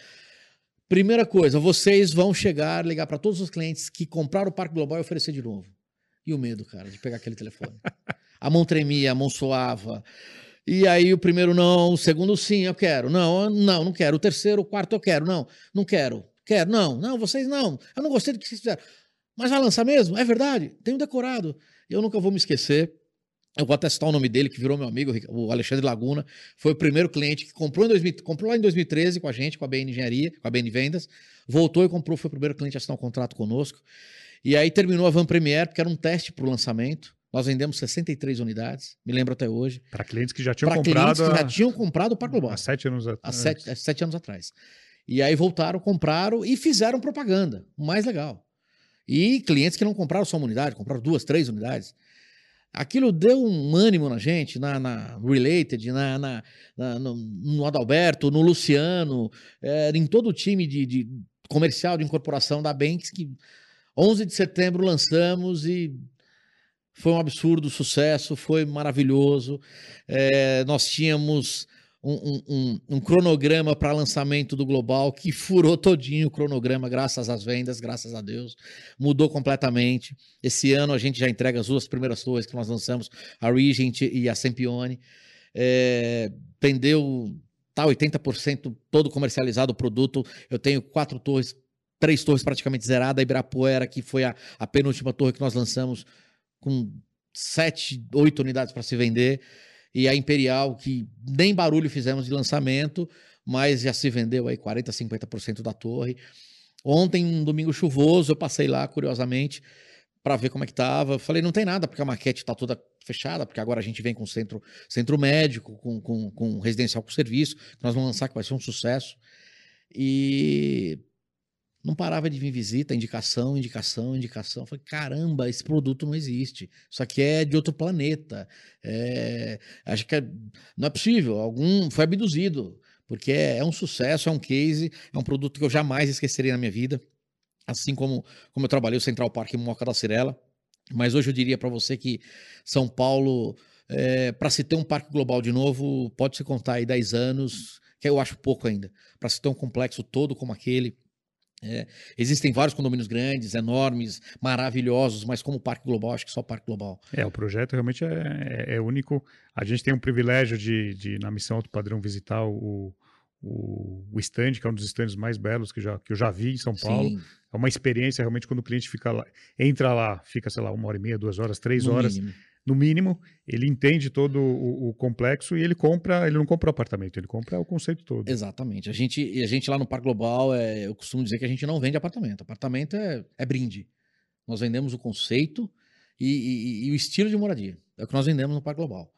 S3: Primeira coisa, vocês vão chegar, ligar para todos os clientes que compraram o Parque Global e oferecer de novo. E o medo, cara, de pegar aquele telefone. A mão tremia, a mão suava. E aí o primeiro não, o segundo sim, eu quero. Não, não, não quero. O terceiro, o quarto eu quero. Não, não quero. Quero. Não, não, vocês não. Eu não gostei do que vocês fizeram. Mas vai lançar mesmo? É verdade. Tenho decorado. Eu nunca vou me esquecer. Eu vou atestar o nome dele, que virou meu amigo, o Alexandre Laguna. Foi o primeiro cliente que comprou, em 2000, comprou lá em 2013 com a gente, com a BN Engenharia, com a BN Vendas. Voltou e comprou, foi o primeiro cliente a assinar um contrato conosco. E aí terminou a Van Premier, porque era um teste para o lançamento. Nós vendemos 63 unidades, me lembro até hoje.
S2: Para clientes que já tinham pra comprado.
S3: Clientes que já tinham comprado o Parque Global.
S2: Há sete anos
S3: atrás. Há sete, há sete anos atrás. E aí voltaram, compraram e fizeram propaganda. O mais legal. E clientes que não compraram só uma unidade, compraram duas, três unidades. Aquilo deu um ânimo na gente, na, na Related, na, na, na no, no, Adalberto, no Luciano, é, em todo o time de, de, comercial de incorporação da Banks, que 11 de setembro lançamos e foi um absurdo sucesso, foi maravilhoso. É, nós tínhamos um, um, um cronograma para lançamento do Global que furou todinho o cronograma, graças às vendas, graças a Deus. Mudou completamente. Esse ano a gente já entrega as duas primeiras torres que nós lançamos, a Regent e a Sempione. É, pendeu tá 80% todo comercializado o produto. Eu tenho quatro torres, três torres praticamente zeradas, a Ibirapuera, que foi a, a penúltima torre que nós lançamos com sete, oito unidades para se vender. E a Imperial, que nem barulho fizemos de lançamento, mas já se vendeu aí 40%, 50% da torre. Ontem, um domingo chuvoso, eu passei lá, curiosamente, para ver como é que tava. Falei, não tem nada, porque a maquete está toda fechada, porque agora a gente vem com centro, centro médico, com, com, com residencial com serviço, que nós vamos lançar, que vai ser um sucesso. E Não parava de vir visita, indicação, indicação, indicação. Falei, caramba, esse produto não existe. Isso aqui é de outro planeta. É, acho que é, não é possível. Algum foi abduzido, porque é, é, um sucesso, é um case, é um produto que eu jamais esquecerei na minha vida. Assim como, como eu trabalhei o Central Park em Moca da Cirela. Mas hoje eu diria para você que São Paulo, é, para se ter um parque global de novo, pode se contar aí 10 anos, que eu acho pouco ainda. Para se ter um complexo todo como aquele é, existem vários condomínios grandes, enormes, maravilhosos, mas como Parque Global, acho que só Parque Global.
S2: É, o projeto realmente é, é, é único. A gente tem um privilégio de, de na Missão Alto Padrão, visitar o, o, o stand, que é um dos stands mais belos que, já, que eu já vi em São Paulo. Sim. É uma experiência realmente quando o cliente fica lá, entra lá, fica, sei lá, uma hora e meia, duas horas, três no horas. Mínimo no mínimo, ele entende todo o, o, complexo e ele compra, ele não compra o apartamento, ele compra o conceito todo.
S3: Exatamente. A gente, a gente lá no Parque Global, é, eu costumo dizer que a gente não vende apartamento. Apartamento é, é brinde. Nós vendemos o conceito e, e, e, o estilo de moradia. É o que nós vendemos no Parque Global.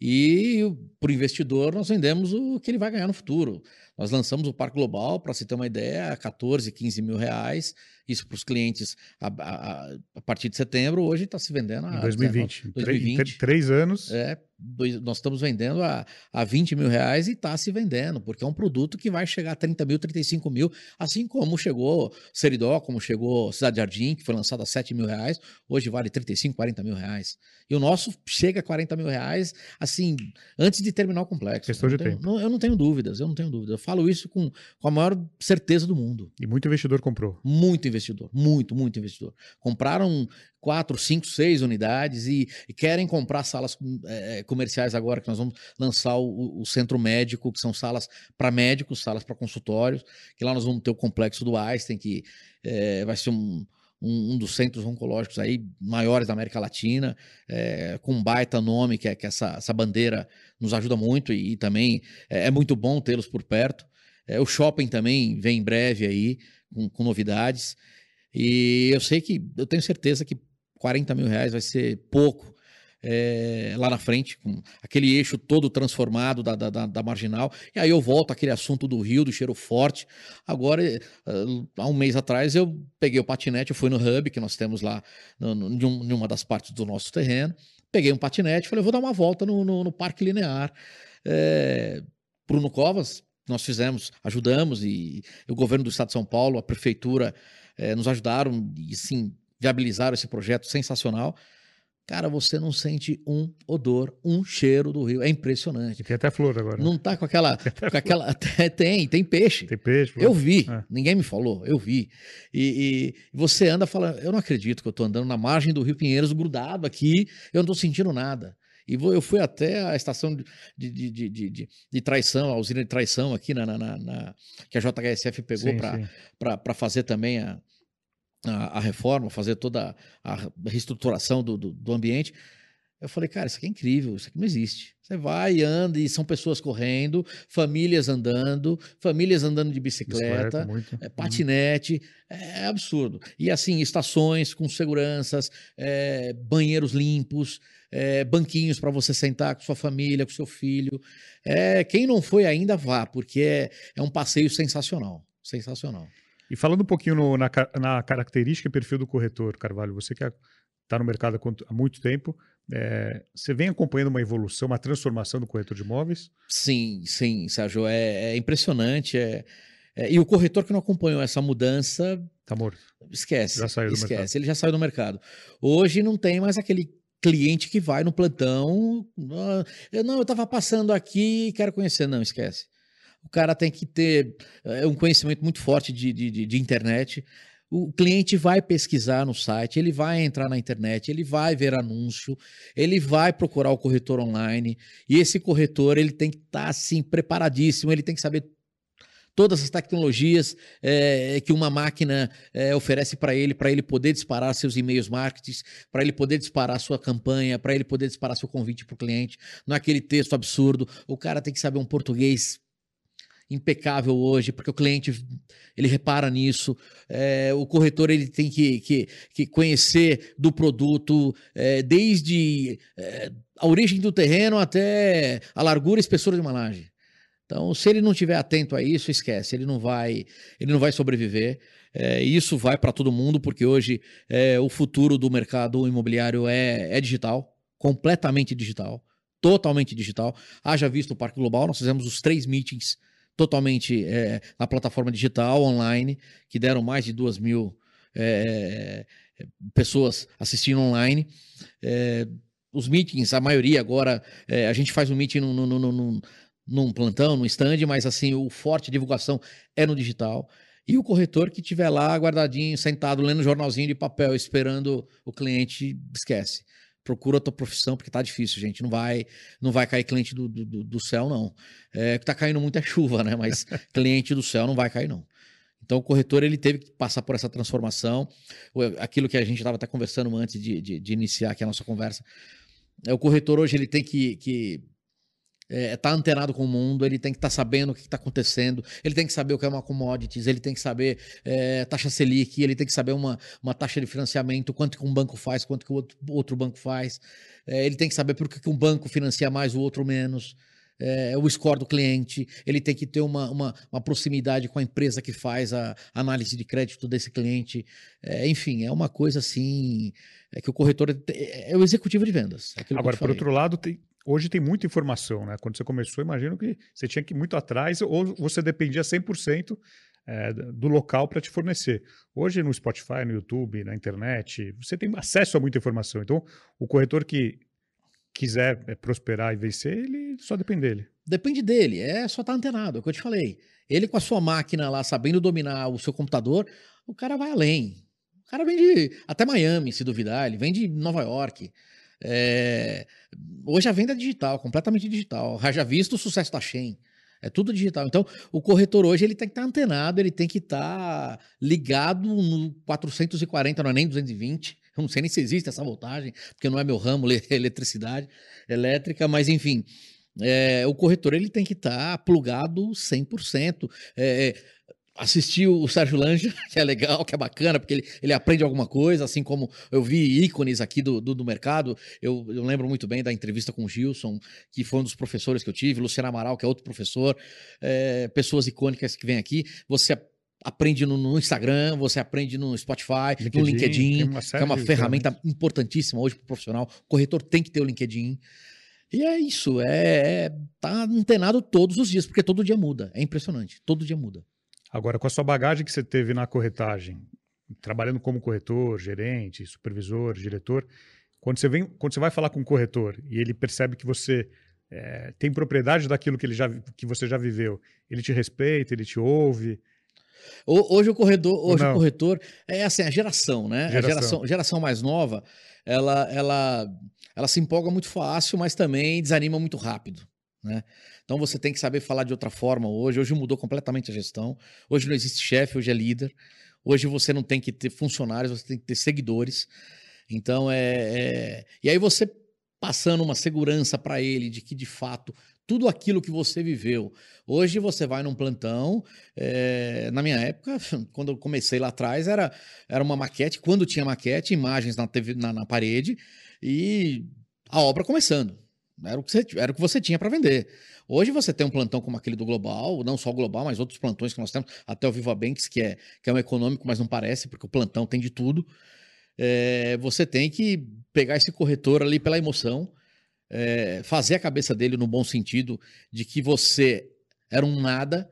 S3: E para o investidor, nós vendemos o que ele vai ganhar no futuro. Nós lançamos o Parque Global, para se ter uma ideia, a 14, 15 mil reais. Isso para os clientes a, a, a, partir de setembro. Hoje está se vendendo a.
S2: Em 2020. 2020. Três, três anos.
S3: É, dois, nós estamos vendendo a, a 20 mil reais e está se vendendo, porque é um produto que vai chegar a 30 mil, 35 mil, assim como chegou Seridó, como chegou Cidade Jardim, que foi lançado a 7 mil reais, hoje vale 35, 40 mil reais. E o nosso chega a 40 mil reais, assim, antes de terminar o complexo.
S2: Questão de
S3: tenho,
S2: tempo.
S3: Não, eu não tenho dúvidas, eu não tenho dúvidas. Falo isso com, com a maior certeza do mundo.
S2: E muito investidor comprou.
S3: Muito investidor, muito, muito investidor. Compraram quatro, cinco, seis unidades e, e querem comprar salas é, comerciais agora, que nós vamos lançar o, o centro médico, que são salas para médicos, salas para consultórios, que lá nós vamos ter o complexo do Einstein, que é, vai ser um, um, um, dos centros oncológicos aí maiores da América Latina, é, com um baita nome, que, é, que essa, essa bandeira nos ajuda muito e, e também é, é muito bom tê-los por perto. É, o shopping também vem em breve aí, com, com novidades. E eu sei que, eu tenho certeza que 40 mil reais vai ser pouco é, lá na frente, com aquele eixo todo transformado da, da, da, marginal. E aí eu volto àquele assunto do rio, do cheiro forte. Agora, eh, há um mês atrás, eu peguei o patinete, eu fui no hub que nós temos lá em uma das partes do nosso terreno. Peguei um patinete, falei, vou dar uma volta no, no, no Parque Linear. É, Bruno Covas, nós fizemos, ajudamos, e o governo do estado de São Paulo, a prefeitura, nos ajudaram e sim viabilizaram esse projeto sensacional. Cara, você não sente um odor, um cheiro do rio. É impressionante.
S2: Tem até flor agora.
S3: Não tá com aquela. com aquela tem, tem peixe.
S2: Tem peixe.
S3: Flor. Eu vi. É. Ninguém me falou, eu vi. E, e, você anda falando, eu não acredito que eu tô andando na margem do Rio Pinheiros, grudado aqui, eu não tô sentindo nada. E vou, eu fui até a estação de, de, de, de, de traição, a usina de traição aqui na, na, na que a JHSF pegou para fazer também a, a, a, reforma, fazer toda a reestruturação do, do, do, ambiente. Eu falei, cara, isso aqui é incrível, isso aqui não existe. Você vai, anda e são pessoas correndo, famílias andando, famílias andando de bicicleta, bicicleta é, patinete, é absurdo. E assim, estações com seguranças, é, banheiros limpos, é, banquinhos para você sentar com sua família, com seu filho. É, quem não foi ainda, vá, porque é, é um passeio sensacional. Sensacional.
S2: E falando um pouquinho no, na, na, característica e perfil do corretor, Carvalho, você que está no mercado há muito tempo, é, você vem acompanhando uma evolução, uma transformação do corretor de imóveis?
S3: Sim, sim, Sérgio, é, é impressionante. É, é, e o corretor que não acompanhou essa mudança.
S2: Está morto.
S3: Esquece. Já saiu do esquece, mercado. ele já saiu do mercado. Hoje não tem mais aquele cliente que vai no plantão. Ah, não, eu estava passando aqui e quero conhecer. Não, esquece o cara tem que ter é, um conhecimento muito forte de, de, de internet. O cliente vai pesquisar no site, ele vai entrar na internet, ele vai ver anúncio, ele vai procurar o corretor online e esse corretor ele tem que estar tá, assim preparadíssimo, ele tem que saber todas as tecnologias é, que uma máquina é, oferece para ele, para ele poder disparar seus e-mails marketing, para ele poder disparar sua campanha, para ele poder disparar seu convite para o cliente, não é aquele texto absurdo. O cara tem que saber um português impecável hoje, porque o cliente ele repara nisso. É, o corretor ele tem que, que, que conhecer do produto é, desde é, a origem do terreno até a largura e espessura de uma laje. Então, se ele não estiver atento a isso, esquece, ele não vai, ele não vai sobreviver. É, isso vai para todo mundo, porque hoje é, o futuro do mercado imobiliário é, é digital, completamente digital, totalmente digital. Haja visto o Parque Global, nós fizemos os três meetings totalmente é, na plataforma digital, online, que deram mais de duas mil é, pessoas assistindo online. É, os meetings, a maioria agora, a gente faz um meeting num, num, num, num plantão, num stand, mas assim, o forte divulgação é no digital. E o corretor que estiver lá guardadinho, sentado, lendo jornalzinho de papel, esperando o cliente, esquece procura a tua profissão, porque tá difícil, gente. Não vai não vai cair cliente do, do, do céu, não. É que tá caindo muita chuva, né? Mas cliente do céu não vai cair, não. Então, o corretor ele teve que passar por essa transformação. Aquilo que a gente estava até conversando antes de, de, de, iniciar aqui a nossa conversa. É, o corretor hoje ele tem que, que é, tá antenado com o mundo, ele tem que estar tá sabendo o que está acontecendo, ele tem que saber o que é uma commodities, ele tem que saber é, taxa Selic, ele tem que saber uma, uma taxa de financiamento, quanto que um banco faz, quanto que o outro, outro banco faz, é, ele tem que saber por que, que um banco financia mais, o outro menos. É, o score do cliente, ele tem que ter uma, uma, uma, proximidade com a empresa que faz a análise de crédito desse cliente. É, enfim, é uma coisa assim. É que o corretor é, é o executivo de vendas.
S2: É Agora, por outro lado, tem, hoje tem muita informação, né? Quando você começou, imagino que você tinha que ir muito atrás ou você dependia 100% é, do local para te fornecer. Hoje no Spotify, no YouTube, na internet, você tem acesso a muita informação. Então, o corretor que quiser é, prosperar e vencer, ele só depende dele.
S3: Depende dele, é só estar tá antenado, é o que eu te falei. Ele com a sua máquina lá, sabendo dominar o seu computador, o cara vai além. O cara vem de até Miami, se duvidar, ele vem de Nova York. É, hoje a venda é digital, completamente digital. Já visto o sucesso da Shein. É tudo digital. Então, o corretor hoje ele tem que estar tá antenado, ele tem que estar tá ligado no 440, não é nem 220. Eu não sei nem se existe essa voltagem, porque não é meu ramo, eletricidade elétrica, mas enfim. É, o corretor ele tem que estar tá plugado 100%. É, assistir o Sérgio Lange, que é legal, que é bacana, porque ele, ele aprende alguma coisa, assim como eu vi ícones aqui do, do, do mercado. Eu, eu, lembro muito bem da entrevista com o Gilson, que foi um dos professores que eu tive, Luciano Amaral, que é outro professor, é, pessoas icônicas que vêm aqui. Você aprende no, no, Instagram, você aprende no Spotify, LinkedIn, no LinkedIn, que é uma ferramenta importantíssima hoje para o profissional. O corretor tem que ter o LinkedIn. E é isso, é, é tá antenado todos os dias, porque todo dia muda. É impressionante, todo dia muda.
S2: Agora, com a sua bagagem que você teve na corretagem, trabalhando como corretor, gerente, supervisor, diretor, quando você, vem, quando você vai falar com um corretor e ele percebe que você é, tem propriedade daquilo que, ele já, que você já viveu, ele te respeita, ele te ouve.
S3: Hoje o corredor, hoje o corretor é assim a geração, né? Geração. A geração, geração mais nova, ela, ela, ela se empolga muito fácil, mas também desanima muito rápido. Né? Então você tem que saber falar de outra forma hoje. Hoje mudou completamente a gestão. Hoje não existe chefe, hoje é líder. Hoje você não tem que ter funcionários, você tem que ter seguidores. Então é. é... E aí você passando uma segurança para ele de que de fato tudo aquilo que você viveu. Hoje você vai num plantão. É... na minha época, quando eu comecei lá atrás, era, era uma maquete. Quando tinha maquete, imagens na, TV, na, na parede e a obra começando. Era o que você, era o que você tinha para vender. Hoje você tem um plantão como aquele do Global, não só o Global, mas outros plantões que nós temos, até o Viva Banks, que é, que é um econômico, mas não parece, porque o plantão tem de tudo. É, você tem que pegar esse corretor ali pela emoção, é, fazer a cabeça dele no bom sentido de que você era um nada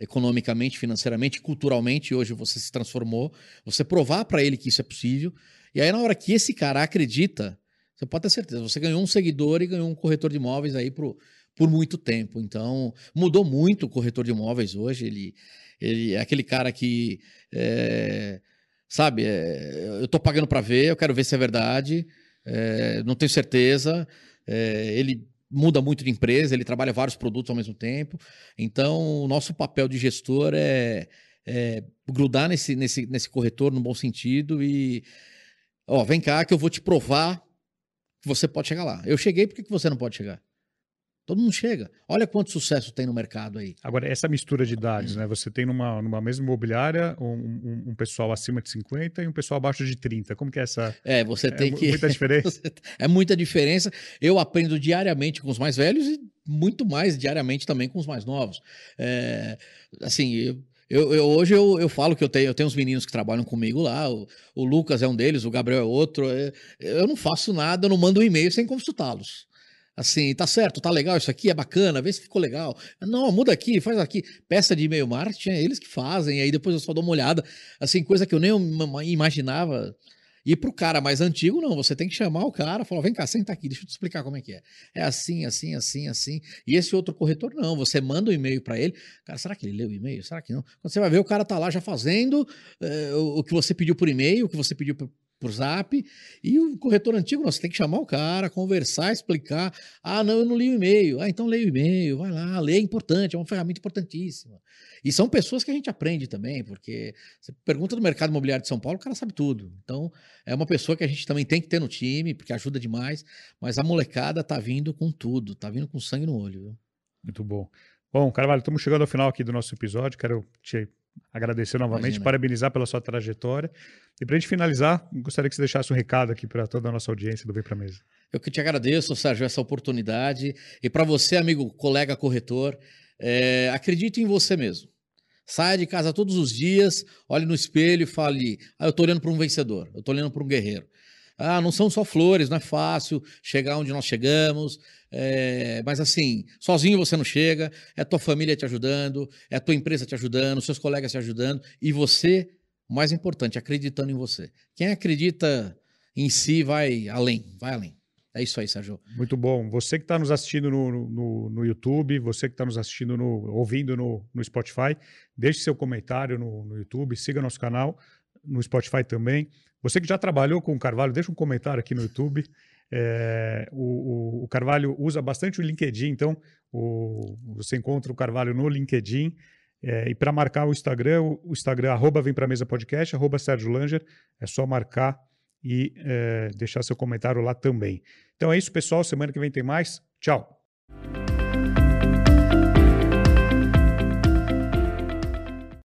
S3: economicamente, financeiramente, culturalmente, hoje você se transformou, você provar para ele que isso é possível. E aí, na hora que esse cara acredita você pode ter certeza, você ganhou um seguidor e ganhou um corretor de imóveis aí por, por muito tempo. Então, mudou muito o corretor de imóveis hoje. Ele, ele é aquele cara que, é, sabe, é, eu estou pagando para ver, eu quero ver se é verdade, é, não tenho certeza. É, ele muda muito de empresa, ele trabalha vários produtos ao mesmo tempo. Então, o nosso papel de gestor é, é grudar nesse, nesse, nesse corretor no bom sentido e, ó, vem cá que eu vou te provar você pode chegar lá. Eu cheguei, por que você não pode chegar? Todo mundo chega. Olha quanto sucesso tem no mercado aí.
S2: Agora, essa mistura de idades, né? Você tem numa, numa mesma imobiliária um, um, um, pessoal acima de 50 e um pessoal abaixo de 30. Como que é essa.
S3: É, você é tem
S2: é
S3: que.
S2: Muita diferença.
S3: é muita diferença. Eu aprendo diariamente com os mais velhos e muito mais diariamente também com os mais novos. É, assim, eu, Eu, eu, hoje eu, eu falo que eu tenho, eu tenho uns meninos que trabalham comigo lá, o, o Lucas é um deles, o Gabriel é outro. É, eu não faço nada, eu não mando um e-mail sem consultá-los. Assim, tá certo, tá legal isso aqui, é bacana, vê se ficou legal. Não, muda aqui, faz aqui. Peça de e-mail marketing, é eles que fazem, aí depois eu só dou uma olhada. Assim, coisa que eu nem imaginava. E para o cara mais antigo, não, você tem que chamar o cara, falar, vem cá, senta aqui, deixa eu te explicar como é que é. É assim, assim, assim, assim. E esse outro corretor, não, você manda um e-mail para ele, cara, será que ele leu o e-mail? Será que não? Quando você vai ver, o cara tá lá já fazendo é, o, que você pediu por e-mail, o que você pediu por zap, e o corretor antigo, não, você tem que chamar o cara, conversar, explicar. Ah, não, eu não li o e-mail. Ah, então leia o e-mail, vai lá, lê, é importante, é uma ferramenta importantíssima. E são pessoas que a gente aprende também, porque você pergunta do mercado imobiliário de São Paulo, o cara sabe tudo. Então, é uma pessoa que a gente também tem que ter no time, porque ajuda demais. Mas a molecada tá vindo com tudo, tá vindo com sangue no olho. Viu?
S2: Muito bom. Bom, Carvalho, estamos chegando ao final aqui do nosso episódio. Quero te agradecer novamente, Imagina. parabenizar pela sua trajetória. E para a gente finalizar, gostaria que você deixasse um recado aqui para toda a nossa audiência do Vem Para Mesa.
S3: Eu que te agradeço, Sérgio, essa oportunidade. E para você, amigo, colega corretor, é, acredite em você mesmo. Saia de casa todos os dias, olhe no espelho e fale: ah, eu estou olhando para um vencedor, eu estou olhando para um guerreiro. Ah, não são só flores, não é fácil chegar onde nós chegamos, é, mas assim, sozinho você não chega, é tua família te ajudando, é tua empresa te ajudando, seus colegas te ajudando, e você, mais importante, acreditando em você. Quem acredita em si vai além, vai além. É isso aí, Sérgio.
S2: Muito bom. Você que está nos assistindo no, no, no, YouTube, você que está nos assistindo, no, ouvindo no, no Spotify, deixe seu comentário no, no YouTube, siga nosso canal no Spotify também. Você que já trabalhou com o Carvalho, deixa um comentário aqui no YouTube. É, o, o, Carvalho usa bastante o LinkedIn, então o, você encontra o Carvalho no LinkedIn. É, e para marcar o Instagram, o, o Instagram, arroba vem para mesa podcast, arroba Sérgio Langer, é só marcar e é, deixar seu comentário lá também. Então é isso, pessoal. Semana que vem tem mais. Tchau.